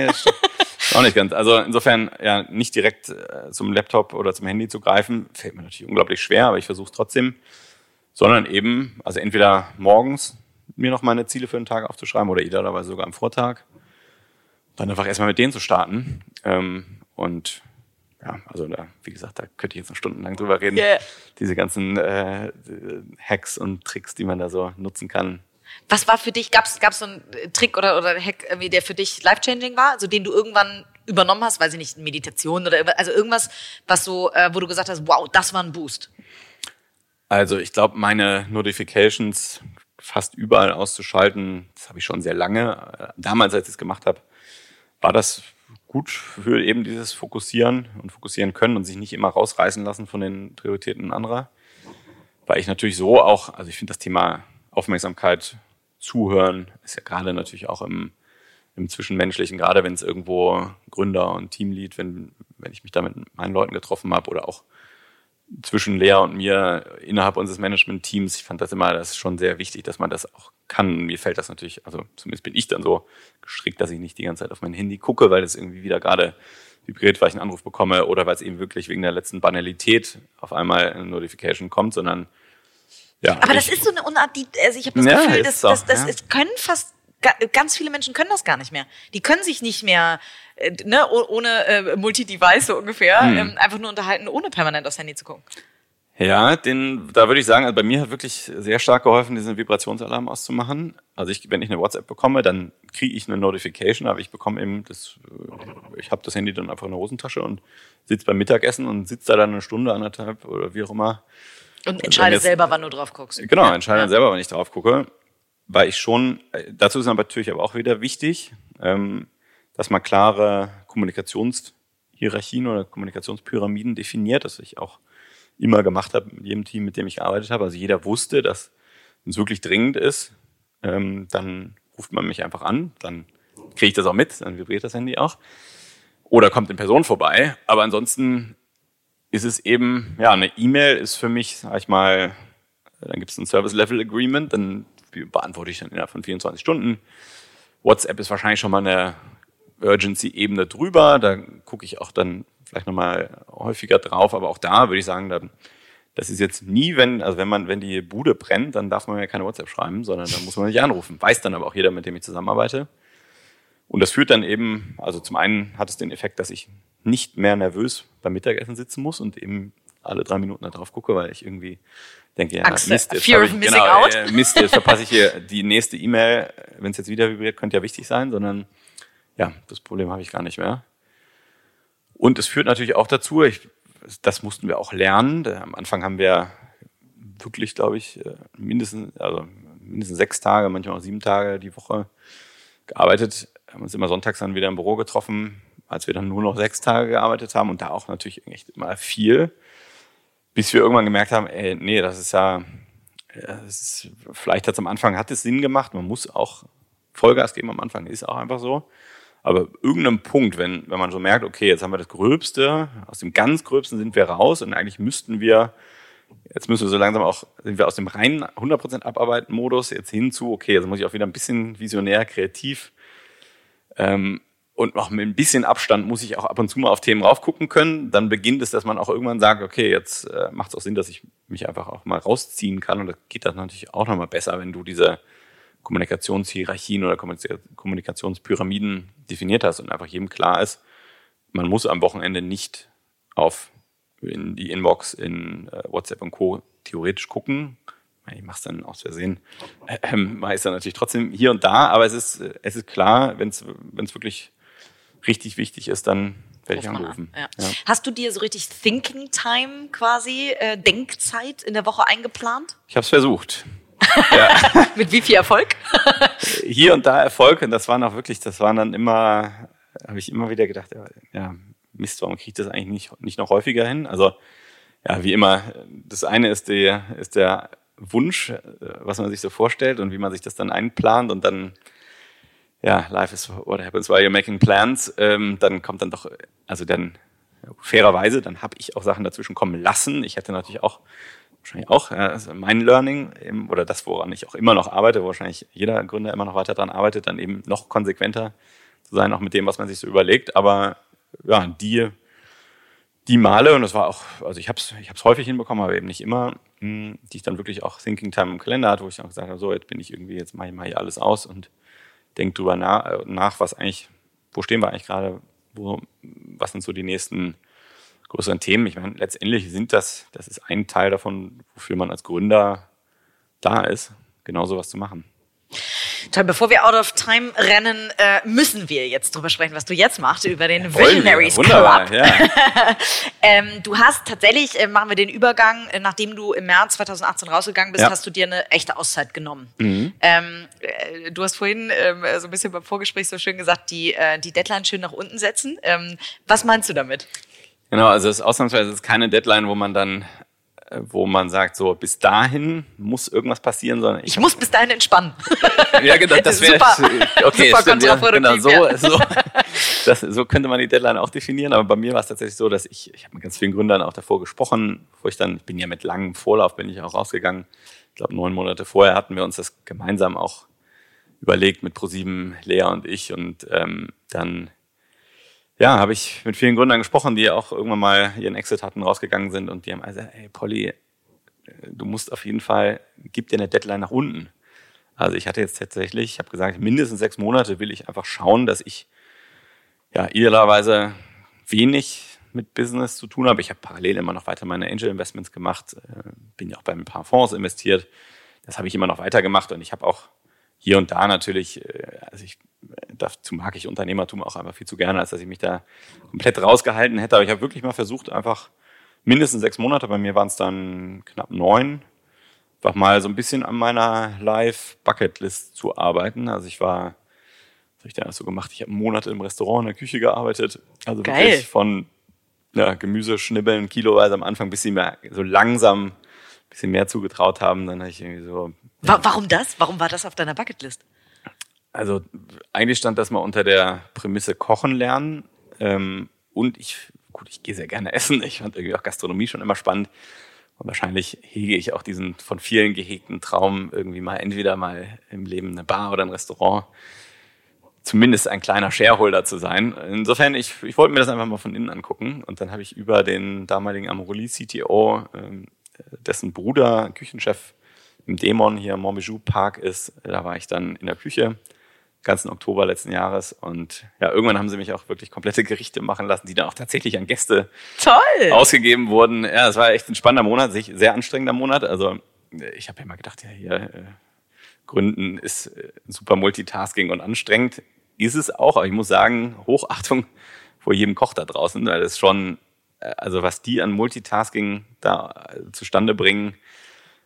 Auch nicht ganz. Also insofern ja nicht direkt äh, zum Laptop oder zum Handy zu greifen, fällt mir natürlich unglaublich schwer, aber ich versuche es trotzdem, sondern eben, also entweder morgens mir noch meine Ziele für den Tag aufzuschreiben oder idealerweise sogar am Vortag, dann einfach erstmal mit denen zu starten. Ähm, und ja, also da, wie gesagt, da könnte ich jetzt noch stundenlang drüber reden. Yeah. Diese ganzen äh, Hacks und Tricks, die man da so nutzen kann. Was war für dich, gab es so einen Trick oder, oder Hack, irgendwie, der für dich life-changing war? Also den du irgendwann übernommen hast, weiß ich nicht, Meditation oder irgendwas- also irgendwas, was so, äh, wo du gesagt hast, wow, das war ein Boost. Also ich glaube, meine Notifications fast überall auszuschalten, das habe ich schon sehr lange. Damals, als ich es gemacht habe, war das gut für eben dieses Fokussieren und fokussieren können und sich nicht immer rausreißen lassen von den Prioritäten anderer. Weil ich natürlich so auch, also ich finde das Thema Aufmerksamkeit, Zuhören ist ja gerade natürlich auch im im Zwischenmenschlichen, gerade wenn es irgendwo Gründer und Teamlead, wenn, wenn ich mich da mit meinen Leuten getroffen habe oder auch zwischen Lea und mir innerhalb unseres Management-Teams, ich fand das immer, das ist schon sehr wichtig, dass man das auch kann. Mir fällt das natürlich, also zumindest bin ich dann so gestrickt, dass ich nicht die ganze Zeit auf mein Handy gucke, weil es irgendwie wieder gerade vibriert, weil ich einen Anruf bekomme oder weil es eben wirklich wegen der letzten Banalität auf einmal eine Notification kommt, sondern ja. Aber das ist so eine Unart, die, also ich habe das Ja, Gefühl, dass so, das, das ja. können fast ganz viele Menschen können das gar nicht mehr. Die können sich nicht mehr äh, ne, oh- ohne äh, Multi-Device so ungefähr Hm. ähm, einfach nur unterhalten, ohne permanent aufs Handy zu gucken. Ja, den, da würde ich sagen, also bei mir hat wirklich sehr stark geholfen, diesen Vibrationsalarm auszumachen. Also ich, wenn ich eine WhatsApp bekomme, dann kriege ich eine Notification, aber ich bekomme eben das, äh, ich habe das Handy dann einfach in der Hosentasche und sitze beim Mittagessen und sitze da dann eine Stunde, anderthalb oder wie auch immer. Und entscheide selber, wann du drauf guckst. Genau, entscheide dann selber, wenn ich drauf gucke. Weil ich schon, äh, dazu ist natürlich aber auch wieder wichtig, ähm, dass man klare Kommunikationshierarchien oder Kommunikationspyramiden definiert, das ich auch immer gemacht habe mit jedem Team, mit dem ich gearbeitet habe. Also jeder wusste, dass wenn es wirklich dringend ist, ähm, dann ruft man mich einfach an, dann kriege ich das auch mit, dann vibriert das Handy auch. Oder kommt in Person vorbei. Aber ansonsten ist es eben, ja, eine E-Mail ist für mich, sag ich mal, dann gibt es ein Service Level Agreement, dann beantworte ich dann innerhalb von 24 Stunden. WhatsApp ist wahrscheinlich schon mal eine Urgency-Ebene drüber. Da gucke ich auch dann vielleicht nochmal häufiger drauf, aber auch da würde ich sagen, das ist jetzt nie, wenn, also wenn man, wenn die Bude brennt, dann darf man ja keine WhatsApp schreiben, sondern dann muss man nicht anrufen. Weiß dann aber auch jeder, mit dem ich zusammenarbeite. Und das führt dann eben, also zum einen hat es den Effekt, dass ich nicht mehr nervös beim Mittagessen sitzen muss und eben alle drei Minuten da drauf gucke, weil ich irgendwie denke, ja, Angst, Mist, jetzt Fear hab of ich, missing genau, out. Äh, Mist, jetzt verpasse ich hier die nächste E-Mail, wenn es jetzt wieder vibriert, könnte ja wichtig sein, sondern ja, das Problem habe ich gar nicht mehr. Und es führt natürlich auch dazu, ich, das mussten wir auch lernen. Am Anfang haben wir wirklich, glaube ich, äh, mindestens, also mindestens sechs Tage, manchmal auch sieben Tage die Woche gearbeitet, haben uns immer sonntags dann wieder im Büro getroffen, als wir dann nur noch sechs Tage gearbeitet haben und da auch natürlich echt immer viel, bis wir irgendwann gemerkt haben, ey, nee, das ist ja, das ist, vielleicht hat es am Anfang, hat es Sinn gemacht, man muss auch Vollgas geben am Anfang, ist auch einfach so. Aber irgendeinem Punkt, wenn, wenn man so merkt, okay, jetzt haben wir das Gröbste, aus dem ganz Gröbsten sind wir raus und eigentlich müssten wir, jetzt müssen wir so langsam auch, sind wir aus dem reinen 100% Abarbeiten-Modus jetzt hinzu, okay, jetzt muss ich auch wieder ein bisschen visionär, kreativ ähm, und auch mit ein bisschen Abstand muss ich auch ab und zu mal auf Themen raufgucken können. Dann beginnt es, dass man auch irgendwann sagt, okay, jetzt äh, macht es auch Sinn, dass ich mich einfach auch mal rausziehen kann. Und das geht dann natürlich auch nochmal besser, wenn du diese Kommunikationshierarchien oder Kommunika- Kommunikationspyramiden definiert hast und einfach jedem klar ist, man muss am Wochenende nicht auf in die Inbox in äh, WhatsApp und Co. theoretisch gucken. Ich mache es dann aus Versehen. Ähm, mache ich dann natürlich trotzdem hier und da, aber es ist, äh, es ist klar, wenn es wirklich richtig wichtig ist, dann werde ich anrufen. an, ja. Ja. Hast du dir so richtig Thinking Time quasi, äh, Denkzeit in der Woche eingeplant? Ich habe es versucht. <laughs> Mit wie viel Erfolg? <laughs> hier und da Erfolg und das waren auch wirklich, das waren dann immer, habe ich immer wieder gedacht, ja, ja Mist, warum kriege ich das eigentlich nicht, nicht noch häufiger hin? Also ja, wie immer, das eine ist, die, ist der Wunsch, äh, was man sich so vorstellt und wie man sich das dann einplant und dann, ja, life is what happens while you're making plans, ähm, dann kommt dann doch, also dann fairerweise, dann habe ich auch Sachen dazwischen kommen lassen. Ich hätte natürlich auch wahrscheinlich auch also mein Learning oder das, woran ich auch immer noch arbeite, wo wahrscheinlich jeder Gründer immer noch weiter daran arbeitet, dann eben noch konsequenter zu sein, auch mit dem, was man sich so überlegt. Aber ja, die, die Male, und das war auch, also ich habe es ich hab's häufig hinbekommen, aber eben nicht immer, mh, die ich dann wirklich auch Thinking Time im Kalender hatte, wo ich dann gesagt habe, so, jetzt bin ich irgendwie, jetzt mache ich mal hier alles aus und denke drüber nach, nach, was eigentlich, wo stehen wir eigentlich gerade, wo, was sind so die nächsten größeren Themen. Ich meine, letztendlich sind das, das ist ein Teil davon, wofür man als Gründer da ist, genau sowas zu machen. Toll, bevor wir out of time rennen, äh, müssen wir jetzt drüber sprechen, was du jetzt machst, über den wir. Visionaries Wunderbar, Club. ja. <laughs> Ähm, du hast tatsächlich, äh, machen wir den Übergang, äh, nachdem du im März 2018 rausgegangen bist, Ja. Mhm. hast du dir eine echte Auszeit genommen. Ähm, äh, du hast vorhin ähm, so ein bisschen beim Vorgespräch so schön gesagt, die, äh, die Deadline schön nach unten setzen. Ähm, was meinst du damit? Genau, also es ist ausnahmsweise ist keine Deadline, wo man dann äh, wo man sagt, so bis dahin muss irgendwas passieren, sondern ich, ich muss bis dahin entspannen. <laughs> ja, genau, das wäre <laughs> okay, super stimmt, ja, genau, so, so, <laughs> das, so könnte man die Deadline auch definieren, aber bei mir war es tatsächlich so, dass ich, ich habe mit ganz vielen Gründern auch davor gesprochen, wo ich dann, ich bin ja mit langem Vorlauf, bin ich auch rausgegangen. Ich glaube, neun Monate vorher hatten wir uns das gemeinsam auch überlegt mit ProSieben, Lea und ich und ähm, dann ja, habe ich mit vielen Gründern gesprochen, die auch irgendwann mal ihren Exit hatten, rausgegangen sind und die haben also, ey Polly, äh, du musst auf jeden Fall, gib dir eine Deadline nach unten. Also ich hatte jetzt tatsächlich, ich habe gesagt, mindestens sechs Monate will ich einfach schauen, dass ich ja idealerweise wenig mit Business zu tun habe. Ich habe parallel immer noch weiter meine Angel Investments gemacht, äh, bin ja auch bei ein paar Fonds investiert. Das habe ich immer noch weiter gemacht und ich habe auch hier und da natürlich, äh, also ich dazu mag ich Unternehmertum auch einfach viel zu gerne, als dass ich mich da komplett rausgehalten hätte. Aber ich habe wirklich mal versucht, einfach mindestens sechs Monate, bei mir waren es dann knapp neun, einfach mal so ein bisschen an meiner Live-Bucketlist zu arbeiten. Also ich war, was habe ich da so gemacht? Ich habe Monate im Restaurant in der Küche gearbeitet. Also Geil. wirklich von ja, Gemüse schnibbeln, kiloweise am Anfang, bis sie mir so langsam ein bisschen mehr zugetraut haben. Dann habe ich irgendwie so. Warum das? Warum war das auf deiner Bucketlist? Also eigentlich stand das mal unter der Prämisse Kochen lernen. Ähm, und ich, gut, ich gehe sehr gerne essen. Ich fand irgendwie auch Gastronomie schon immer spannend. Und wahrscheinlich hege ich auch diesen von vielen gehegten Traum, irgendwie mal entweder mal im Leben eine Bar oder ein Restaurant, zumindest ein kleiner Shareholder zu sein. Insofern, ich, ich wollte mir das einfach mal von innen angucken. Und dann habe ich über den damaligen Amorelli CTO, ähm, dessen Bruder Küchenchef im Dämon hier im Montbijou Park ist, da war ich dann in der Küche ganzen Oktober letzten Jahres. Und ja, irgendwann haben sie mich auch wirklich komplette Gerichte machen lassen, die dann auch tatsächlich an Gäste Toll. ausgegeben wurden. Ja, es war echt ein spannender Monat, sehr anstrengender Monat. Also ich habe ja immer gedacht, ja, hier äh, Gründen ist äh, super Multitasking und anstrengend. Ist es auch, aber ich muss sagen, Hochachtung vor jedem Koch da draußen, weil das schon, äh, also was die an Multitasking da äh, zustande bringen,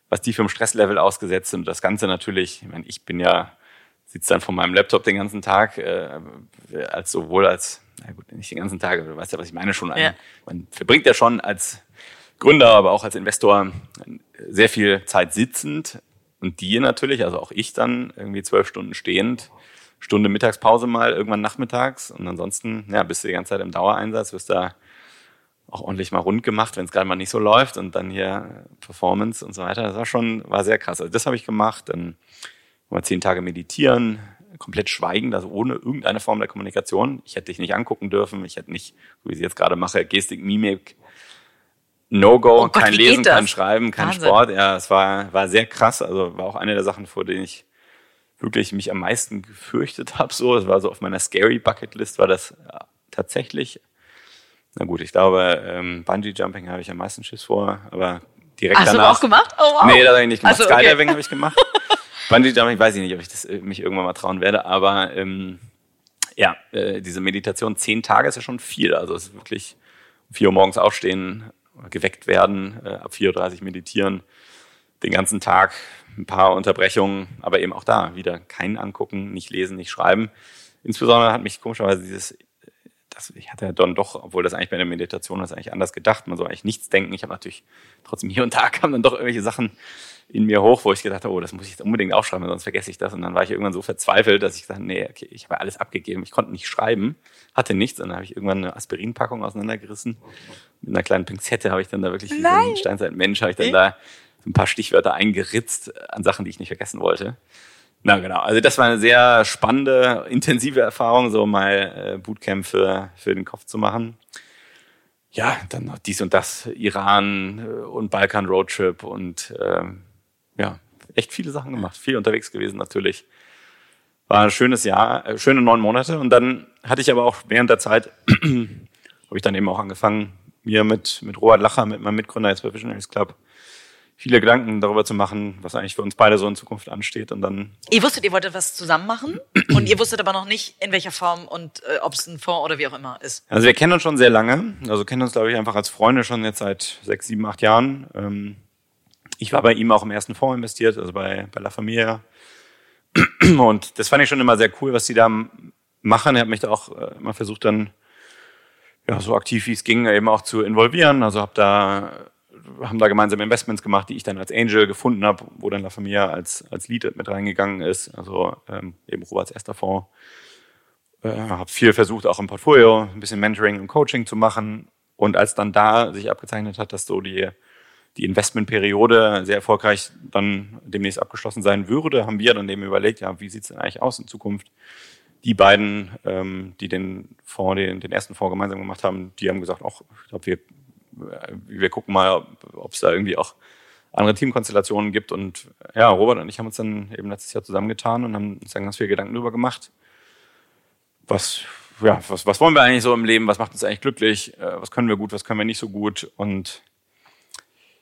was die für ein Stresslevel ausgesetzt sind. Das Ganze natürlich, ich meine, ich bin ja sitze dann vor meinem Laptop den ganzen Tag, äh, als sowohl als, na gut, nicht den ganzen Tag, aber du weißt ja, was ich meine schon. Ja. Man verbringt ja schon als Gründer, aber auch als Investor sehr viel Zeit sitzend und die natürlich, also auch ich dann irgendwie zwölf Stunden stehend, Stunde Mittagspause mal, irgendwann nachmittags und ansonsten, ja, bist du die ganze Zeit im Dauereinsatz, wirst da auch ordentlich mal rund gemacht, wenn es gerade mal nicht so läuft und dann hier Performance und so weiter. Das war schon, war sehr krass. Also das habe ich gemacht. Dann mal zehn Tage meditieren, komplett schweigen, also ohne irgendeine Form der Kommunikation. Ich hätte dich nicht angucken dürfen, ich hätte nicht, so wie ich es jetzt gerade mache, Gestik, Mimik, No-Go, oh kein Lesen, kein Schreiben, kein Wahnsinn. Sport. Ja, es war, war sehr krass. Also war auch eine der Sachen, vor denen ich wirklich mich am meisten gefürchtet habe. So, es war so auf meiner Scary Bucket List war das ja, tatsächlich. Na gut, ich glaube, ähm, Bungee Jumping habe ich am meisten Schiss vor, aber direkt Hast danach. Hast du auch gemacht? Oh, wow. Nee, das habe ich nicht gemacht. Also, okay. Skydiving habe ich gemacht. <laughs> Bungee Jumping weiß ich nicht, ob ich das äh, mich irgendwann mal trauen werde, aber ähm, ja, äh, diese Meditation zehn Tage ist ja schon viel. Also es ist wirklich um vier Uhr morgens aufstehen, geweckt werden, äh, ab 4.30 Uhr meditieren, den ganzen Tag ein paar Unterbrechungen, aber eben auch da wieder kein angucken, nicht lesen, nicht schreiben. Insbesondere hat mich komischerweise dieses, das, ich hatte ja dann doch, obwohl das eigentlich bei der Meditation ist, eigentlich anders gedacht, man soll eigentlich nichts denken. Ich habe natürlich trotzdem hier und da <laughs> kamen dann doch irgendwelche Sachen in mir hoch, wo ich gedacht habe, oh, das muss ich jetzt unbedingt aufschreiben, sonst vergesse ich das. Und dann war ich irgendwann so verzweifelt, dass ich gesagt habe, nee, okay, ich habe alles abgegeben. Ich konnte nicht schreiben, hatte nichts. Und dann habe ich irgendwann eine Aspirinpackung auseinandergerissen. Mit einer kleinen Pinzette habe ich dann da wirklich wie Nein. so ein Steinzeitmensch, habe ich dann da so ein paar Stichwörter eingeritzt an Sachen, die ich nicht vergessen wollte. Na genau, also das war eine sehr spannende, intensive Erfahrung, so mal äh, Bootcamp für, für den Kopf zu machen ja, dann noch dies und das, Iran äh, und Balkan Roadtrip und ähm, ja, echt viele Sachen gemacht, viel unterwegs gewesen natürlich. War ein schönes Jahr, äh, schöne neun Monate. Und dann hatte ich aber auch während der Zeit, <clears throat> habe ich dann eben auch angefangen, mir mit, mit Robert Lacher, mit meinem Mitgründer jetzt bei Visionaries Club, viele Gedanken darüber zu machen, was eigentlich für uns beide so in Zukunft ansteht. Und dann. Ihr wusstet, ihr wolltet was zusammen machen <clears throat> und ihr wusstet aber noch nicht, in welcher Form und äh, ob es ein Fonds oder wie auch immer ist. Also wir kennen uns schon sehr lange. Also kennen uns, glaube ich, einfach als Freunde schon jetzt seit sechs, sieben, acht Jahren. Ähm, ich war bei ihm auch im ersten Fonds investiert, also bei, bei La Familia. <clears throat> Und das fand ich schon immer sehr cool, was sie da machen. Er hat mich da auch äh, immer versucht, dann ja, so aktiv wie es ging, eben auch zu involvieren. Also habe da haben da gemeinsam Investments gemacht, die ich dann als Angel gefunden habe, wo dann La Familia als, als Lead mit reingegangen ist. Also ähm, eben Roberts erster Fonds. Äh, habe viel versucht, auch im Portfolio ein bisschen Mentoring und Coaching zu machen. Und als dann da sich abgezeichnet hat, dass so die, die Investmentperiode sehr erfolgreich dann demnächst abgeschlossen sein würde, haben wir dann eben überlegt, ja, wie sieht's denn eigentlich aus in Zukunft? Die beiden, ähm, die den Fonds, den, den ersten Fonds gemeinsam gemacht haben, die haben gesagt, auch, ich glaube, wir wir gucken mal, ob es da irgendwie auch andere Teamkonstellationen gibt. Und ja, Robert und ich haben uns dann eben letztes Jahr zusammengetan und haben uns dann ganz viele Gedanken darüber gemacht. Was, ja, was, was wollen wir eigentlich so im Leben? Was macht uns eigentlich glücklich? Äh, was können wir gut? Was können wir nicht so gut? Und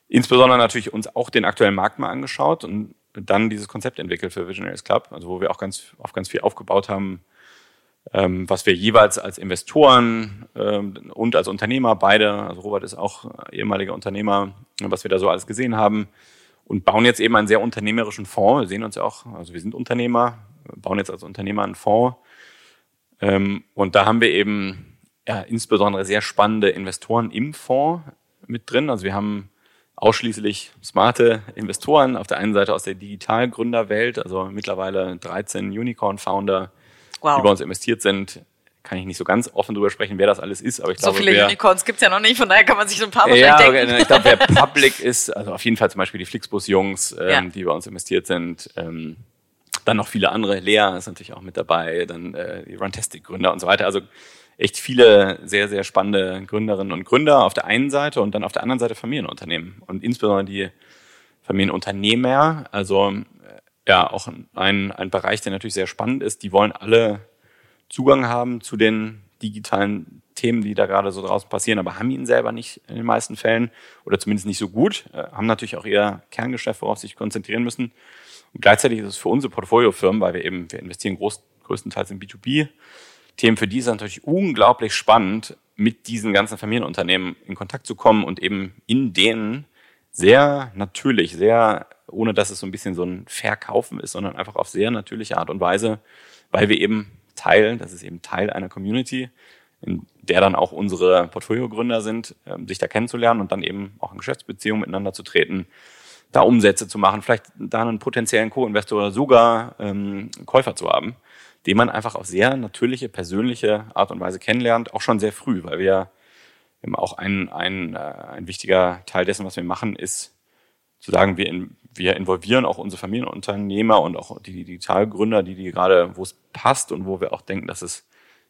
insbesondere natürlich uns auch den aktuellen Markt mal angeschaut und dann dieses Konzept entwickelt für Visionaries Club, also wo wir auch ganz, auf ganz viel aufgebaut haben, ähm, was wir jeweils als Investoren ähm, und als Unternehmer, beide, also Robert ist auch ehemaliger Unternehmer, was wir da so alles gesehen haben und bauen jetzt eben einen sehr unternehmerischen Fonds. Wir sehen uns ja auch, also wir sind Unternehmer, bauen jetzt als Unternehmer einen Fonds ähm, und da haben wir eben ja, insbesondere sehr spannende Investoren im Fonds mit drin. Also wir haben ausschließlich smarte Investoren, auf der einen Seite aus der Digitalgründerwelt, also mittlerweile 13 Unicorn-Founder, wow. die bei uns investiert sind. Kann ich nicht so ganz offen drüber sprechen, wer das alles ist, aber ich so glaube, viele wer, Unicorns gibt's ja noch nicht, von daher kann man sich so ein paar ja, wahrscheinlich denken. ich glaube, wer <laughs> Public ist, also auf jeden Fall zum Beispiel die Flixbus-Jungs, ähm, Ja. die bei uns investiert sind. Ähm, dann noch viele andere. Lea ist natürlich auch mit dabei, dann äh, die Runtastic-Gründer und so weiter. Also echt viele sehr, sehr spannende Gründerinnen und Gründer auf der einen Seite und dann auf der anderen Seite Familienunternehmen. Und insbesondere die Familienunternehmer, also äh, ja auch ein, ein Bereich, der natürlich sehr spannend ist. Die wollen alle Zugang haben zu den digitalen Themen, die da gerade so draußen passieren, aber haben ihn selber nicht in den meisten Fällen oder zumindest nicht so gut, äh, haben natürlich auch ihr Kerngeschäft, worauf sie sich konzentrieren müssen. Und gleichzeitig ist es für unsere Portfoliofirmen, weil wir eben, wir investieren groß, größtenteils in B2B, Themen für die ist es natürlich unglaublich spannend, mit diesen ganzen Familienunternehmen in Kontakt zu kommen und eben in denen sehr natürlich, sehr, ohne dass es so ein bisschen so ein Verkaufen ist, sondern einfach auf sehr natürliche Art und Weise, weil wir eben Teil, das ist eben Teil einer Community, in der dann auch unsere Portfoliogründer sind, ähm, sich da kennenzulernen und dann eben auch in Geschäftsbeziehungen miteinander zu treten, da Umsätze zu machen, vielleicht da einen potenziellen Co-Investor oder sogar ähm, Käufer zu haben, den man einfach auf sehr natürliche, persönliche Art und Weise kennenlernt, auch schon sehr früh, weil wir eben auch ein, ein, äh, ein wichtiger Teil dessen, was wir machen, ist zu sagen, wir, in, wir involvieren auch unsere Familienunternehmer und auch die Digitalgründer, die, die gerade, wo es passt und wo wir auch denken, dass es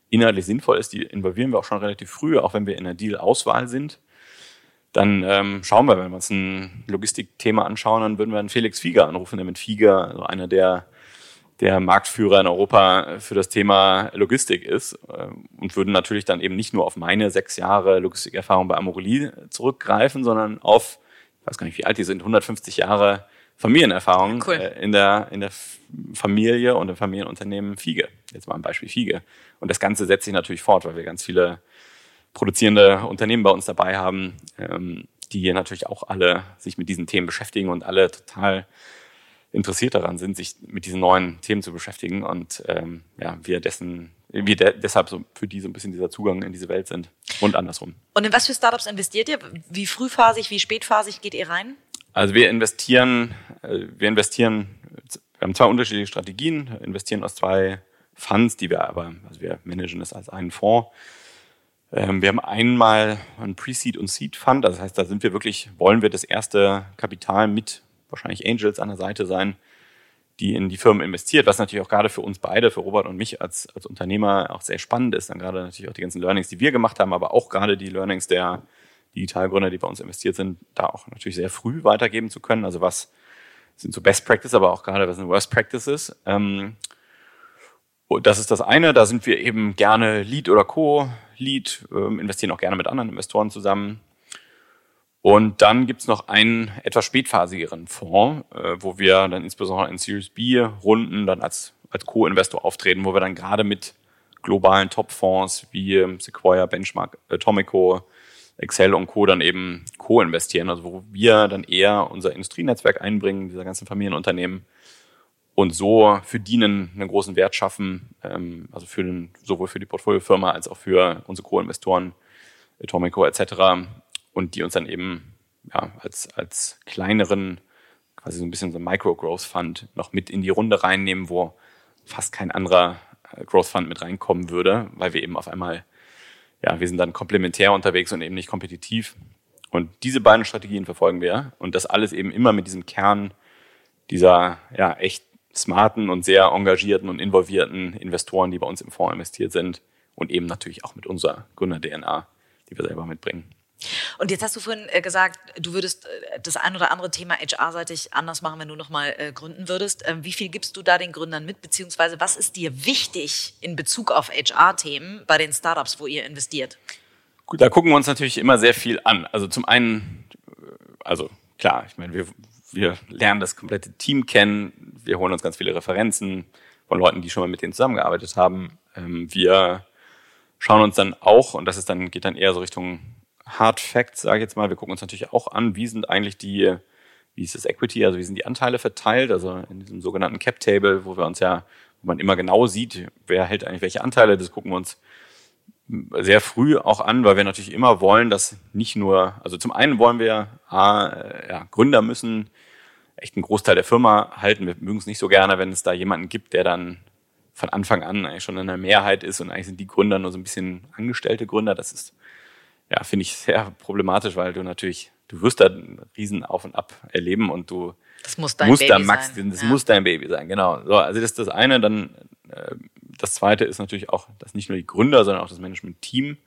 inhaltlich sinnvoll ist, die involvieren wir auch schon relativ früh, auch wenn wir in der Deal-Auswahl sind. Dann ähm, schauen wir, wenn wir uns ein Logistikthema anschauen, dann würden wir einen Felix Fieger anrufen, der mit Fieger, also einer der, der Marktführer in Europa für das Thema Logistik ist äh, und würden natürlich dann eben nicht nur auf meine sechs Jahre Logistikerfahrung bei Amorelie zurückgreifen, sondern auf, ich weiß gar nicht, wie alt die sind, 150 Jahre Familienerfahrung Cool. äh, in der, in der Familie und im Familienunternehmen Fiege. Jetzt mal ein Beispiel Fiege. Und das Ganze setzt sich natürlich fort, weil wir ganz viele produzierende Unternehmen bei uns dabei haben, ähm, die natürlich auch alle sich mit diesen Themen beschäftigen und alle total interessiert daran sind, sich mit diesen neuen Themen zu beschäftigen und ähm, ja, wir dessen, wir de deshalb so für die so ein bisschen dieser Zugang in diese Welt sind und andersrum. Und in was für Startups investiert ihr? Wie frühphasig, wie spätphasig geht ihr rein? Also wir investieren, äh, wir investieren, wir haben zwei unterschiedliche Strategien, investieren aus zwei Funds, die wir aber, also wir managen es als einen Fonds. Ähm, wir haben einmal einen Pre-Seed und Seed Fund, das heißt, da sind wir wirklich, wollen wir das erste Kapital mit wahrscheinlich Angels an der Seite sein, die in die Firmen investiert, was natürlich auch gerade für uns beide, für Robert und mich als, als Unternehmer auch sehr spannend ist. Dann gerade natürlich auch die ganzen Learnings, die wir gemacht haben, aber auch gerade die Learnings der Digitalgründer, die bei uns investiert sind, da auch natürlich sehr früh weitergeben zu können. Also was sind so Best Practice, aber auch gerade was sind Worst Practices. Ähm, das ist das eine, da sind wir eben gerne Lead oder Co-Lead, ähm, investieren auch gerne mit anderen Investoren zusammen. Und dann gibt's noch einen etwas spätphasigeren Fonds, äh, wo wir dann insbesondere in Series B-Runden dann als, als Co-Investor auftreten, wo wir dann gerade mit globalen Top-Fonds wie ähm, Sequoia, Benchmark, Atomico, Excel und Co. dann eben co-investieren, also wo wir dann eher unser Industrienetzwerk einbringen, dieser ganzen Familienunternehmen und so für die einen, einen großen Wert schaffen, ähm, also für den, sowohl für die Portfoliofirma als auch für unsere Co-Investoren, Atomico etc. und die uns dann eben ja, als, als kleineren, quasi so ein bisschen so Micro-Growth-Fund noch mit in die Runde reinnehmen, wo fast kein anderer äh, Growth Fund mit reinkommen würde, weil wir eben auf einmal, ja, wir sind dann komplementär unterwegs und eben nicht kompetitiv. Und diese beiden Strategien verfolgen wir und das alles eben immer mit diesem Kern dieser ja echt smarten und sehr engagierten und involvierten Investoren, die bei uns im Fonds investiert sind und eben natürlich auch mit unserer Gründer-DNA, die wir selber mitbringen. Und jetzt hast du vorhin äh, gesagt, du würdest äh, das ein oder andere Thema HR-seitig anders machen, wenn du nochmal äh, gründen würdest. Ähm, wie viel gibst du da den Gründern mit, beziehungsweise was ist dir wichtig in Bezug auf HR-Themen bei den Startups, wo ihr investiert? Gut, da gucken wir uns natürlich immer sehr viel an. Also zum einen, also klar, ich meine, wir, wir lernen das komplette Team kennen, wir holen uns ganz viele Referenzen von Leuten, die schon mal mit denen zusammengearbeitet haben. Ähm, wir schauen uns dann auch, und das ist dann, geht dann eher so Richtung Hard Facts, sage ich jetzt mal. Wir gucken uns natürlich auch an, wie sind eigentlich die, wie ist das Equity, also wie sind die Anteile verteilt, also in diesem sogenannten Cap Table, wo wir uns ja, wo man immer genau sieht, wer hält eigentlich welche Anteile, das gucken wir uns sehr früh auch an, weil wir natürlich immer wollen, dass nicht nur, also zum einen wollen wir, A, äh, ja, Gründer müssen echt einen Großteil der Firma halten. Wir mögen es nicht so gerne, wenn es da jemanden gibt, der dann von Anfang an eigentlich schon in der Mehrheit ist und eigentlich sind die Gründer nur so ein bisschen angestellte Gründer. Das ist ja, finde ich sehr problematisch, weil du natürlich, du wirst da einen riesen Auf und Ab erleben und du das muss dein musst Baby da max, sein. das ja. muss dein Baby sein, genau. So, also das ist das eine, dann äh, das zweite ist natürlich auch, dass nicht nur die Gründer, sondern auch das Management-Team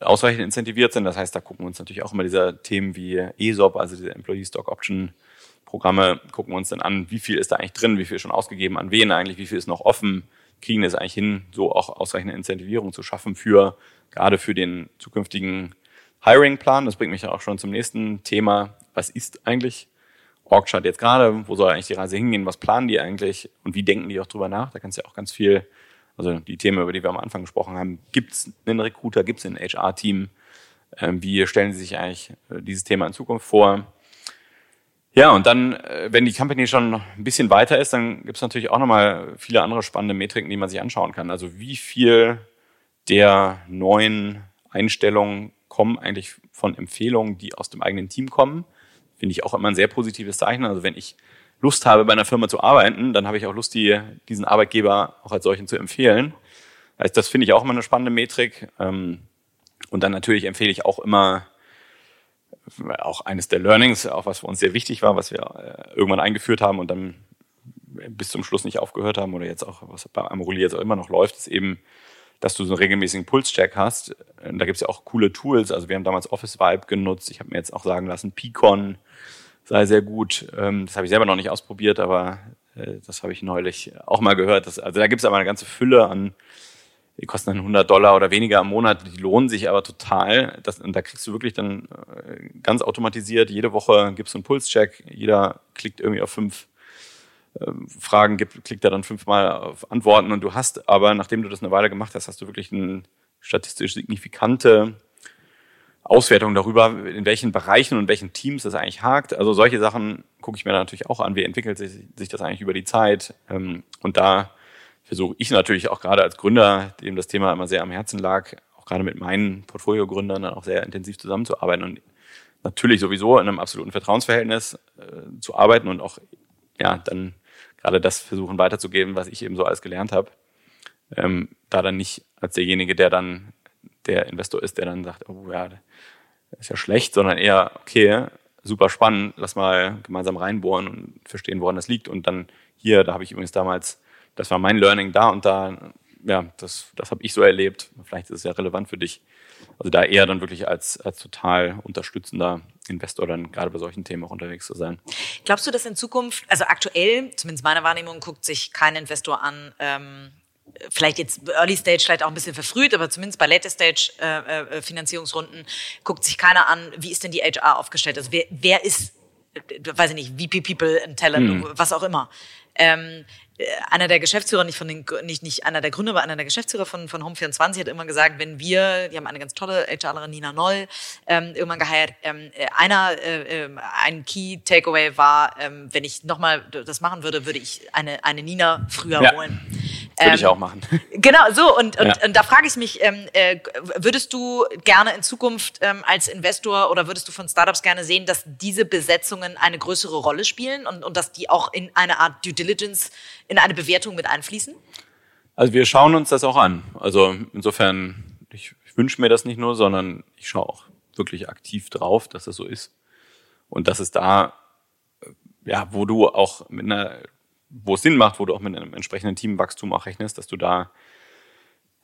ausreichend incentiviert sind. Das heißt, da gucken wir uns natürlich auch immer diese Themen wie ESOP, also diese Employee Stock Option Programme, gucken wir uns dann an, wie viel ist da eigentlich drin, wie viel ist schon ausgegeben, an wen eigentlich, wie viel ist noch offen, kriegen es eigentlich hin, so auch ausreichende Incentivierung zu schaffen für gerade für den zukünftigen Hiring-Plan. Das bringt mich ja auch schon zum nächsten Thema. Was ist eigentlich Orgchart jetzt gerade? Wo soll eigentlich die Reise hingehen? Was planen die eigentlich? Und wie denken die auch drüber nach? Da kannst du ja auch ganz viel, also die Themen, über die wir am Anfang gesprochen haben. Gibt es einen Recruiter? Gibt es ein HR-Team? Ähm, wie stellen sie sich eigentlich äh, dieses Thema in Zukunft vor? Ja, und dann, äh, wenn die Company schon ein bisschen weiter ist, dann gibt es natürlich auch nochmal viele andere spannende Metriken, die man sich anschauen kann. Also wie viel der neuen Einstellungen kommen eigentlich von Empfehlungen, die aus dem eigenen Team kommen. Finde ich auch immer ein sehr positives Zeichen. Also wenn ich Lust habe, bei einer Firma zu arbeiten, dann habe ich auch Lust, die, diesen Arbeitgeber auch als solchen zu empfehlen. Also das finde ich auch immer eine spannende Metrik. Ähm, und dann natürlich empfehle ich auch immer, auch eines der Learnings, auch was für uns sehr wichtig war, was wir äh, irgendwann eingeführt haben und dann bis zum Schluss nicht aufgehört haben oder jetzt auch, was bei Amorelli jetzt auch immer noch läuft, ist eben dass du so einen regelmäßigen Pulscheck hast. Da gibt's ja auch coole Tools. Also wir haben damals Office Vibe genutzt. Ich habe mir jetzt auch sagen lassen, Picon sei sehr gut. Ähm, das habe ich selber noch nicht ausprobiert, aber äh, das habe ich neulich auch mal gehört. also da gibt's aber eine ganze Fülle an, die kosten dann 100 Dollar oder weniger im Monat, die lohnen sich aber total. Das, und da kriegst du wirklich dann äh, ganz automatisiert, jede Woche gibst du einen Pulscheck, jeder klickt irgendwie auf fünf Fragen gibt, klickt er dann fünfmal auf Antworten und du hast aber, nachdem du das eine Weile gemacht hast, hast du wirklich eine statistisch signifikante Auswertung darüber, in welchen Bereichen und welchen Teams das eigentlich hakt. Also solche Sachen gucke ich mir natürlich auch an. Wie entwickelt sich, sich das eigentlich über die Zeit? Ähm, und da versuche ich natürlich auch gerade als Gründer, dem das Thema immer sehr am Herzen lag, auch gerade mit meinen Portfoliogründern dann auch sehr intensiv zusammenzuarbeiten und natürlich sowieso in einem absoluten Vertrauensverhältnis äh, zu arbeiten und auch ja dann gerade das versuchen weiterzugeben, was ich eben so alles gelernt habe. Ähm, da dann nicht als derjenige, der dann der Investor ist, der dann sagt, oh ja, ist ja schlecht, sondern eher, okay, super spannend, lass mal gemeinsam reinbohren und verstehen, woran das liegt. Und dann hier, da habe ich übrigens damals, das war mein Learning da und da, ja, das, das habe ich so erlebt. Vielleicht ist es ja relevant für dich. Also da eher dann wirklich als, als total unterstützender Investor dann gerade bei solchen Themen auch unterwegs zu sein. Glaubst du, dass in Zukunft, also aktuell, zumindest meine Wahrnehmung, guckt sich kein Investor an, ähm, vielleicht jetzt Early Stage vielleicht auch ein bisschen verfrüht, aber zumindest bei Later Stage äh, äh, Finanzierungsrunden guckt sich keiner an, wie ist denn die HR aufgestellt? Also wer, wer ist, äh, weiß ich nicht, VP People and Talent, hm. was auch immer. Ähm, äh, einer der Geschäftsführer, nicht von den, nicht, nicht einer der Gründer, aber einer der Geschäftsführer von, von Home24 hat immer gesagt, wenn wir, die haben eine ganz tolle HRlerin, Nina Noll, ähm, irgendwann geheiert, ähm, äh, einer, äh, äh, ein Key Takeaway war, ähm, wenn ich nochmal das machen würde, würde ich eine, eine Nina früher ja. holen. Würde ich auch machen. <laughs> Genau, so. Und, und, Ja. und da frage ich mich, ähm, äh, würdest du gerne in Zukunft ähm, als Investor oder würdest du von Startups gerne sehen, dass diese Besetzungen eine größere Rolle spielen und, und dass die auch in eine Art Due Diligence, in eine Bewertung mit einfließen? Also wir schauen uns das auch an. Also insofern, ich, ich wünsche mir das nicht nur, sondern ich schaue auch wirklich aktiv drauf, dass das so ist. Und dass es da, äh, ja, wo du auch mit einer, wo es Sinn macht, wo du auch mit einem entsprechenden Teamwachstum auch rechnest, dass du da,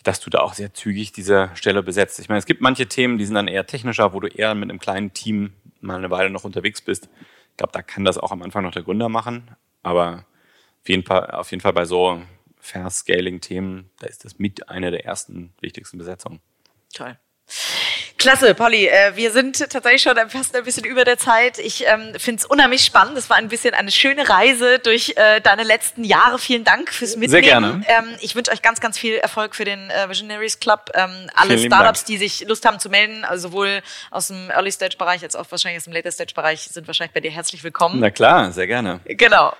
dass du da auch sehr zügig diese Stelle besetzt. Ich meine, es gibt manche Themen, die sind dann eher technischer, wo du eher mit einem kleinen Team mal eine Weile noch unterwegs bist. Ich glaube, da kann das auch am Anfang noch der Gründer machen. Aber auf jeden Fall, auf jeden Fall bei so Fair-Scaling-Themen, da ist das mit einer der ersten wichtigsten Besetzungen. Toll. Klasse, Polly. Äh, wir sind tatsächlich schon fast ein bisschen über der Zeit. Ich ähm, finde es unheimlich spannend. Es war ein bisschen eine schöne Reise durch äh, deine letzten Jahre. Vielen Dank fürs Mitnehmen. Sehr gerne. Ähm, ich wünsche euch ganz, ganz viel Erfolg für den äh, Visionaries Club. Ähm, alle Vielen Startups, die sich Lust haben zu melden, also sowohl aus dem Early Stage Bereich als auch wahrscheinlich aus dem Later Stage Bereich, sind wahrscheinlich bei dir herzlich willkommen. Na klar, sehr gerne. Genau.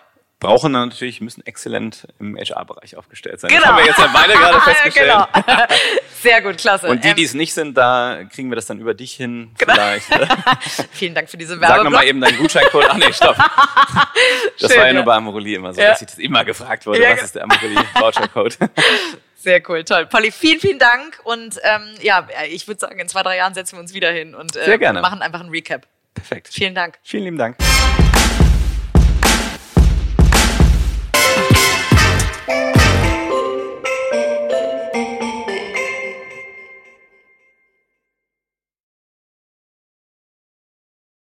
Brauchen natürlich, müssen exzellent im HR-Bereich aufgestellt sein. Genau. Das haben wir jetzt ja beide gerade <laughs> festgestellt. genau. <laughs> Sehr gut, klasse. Und die, Ähm, die es nicht sind, da kriegen wir das dann über dich hin. Genau. Vielleicht. <laughs> vielen Dank für diese Sag Werbung. nochmal eben deinen Gutscheincode. Ach nee, stopp. Das Schön, war ja ja. nur bei Amorelie immer so, Ja. dass ich das immer gefragt wurde, Ja, was ist der Amorelie-Vouchercode? Sehr cool, toll. Polly, vielen, vielen Dank. Und ähm, ja, ich würde sagen, in zwei, drei Jahren setzen wir uns wieder hin und äh, machen einfach einen Recap. Perfekt. Vielen Dank. Vielen lieben Dank.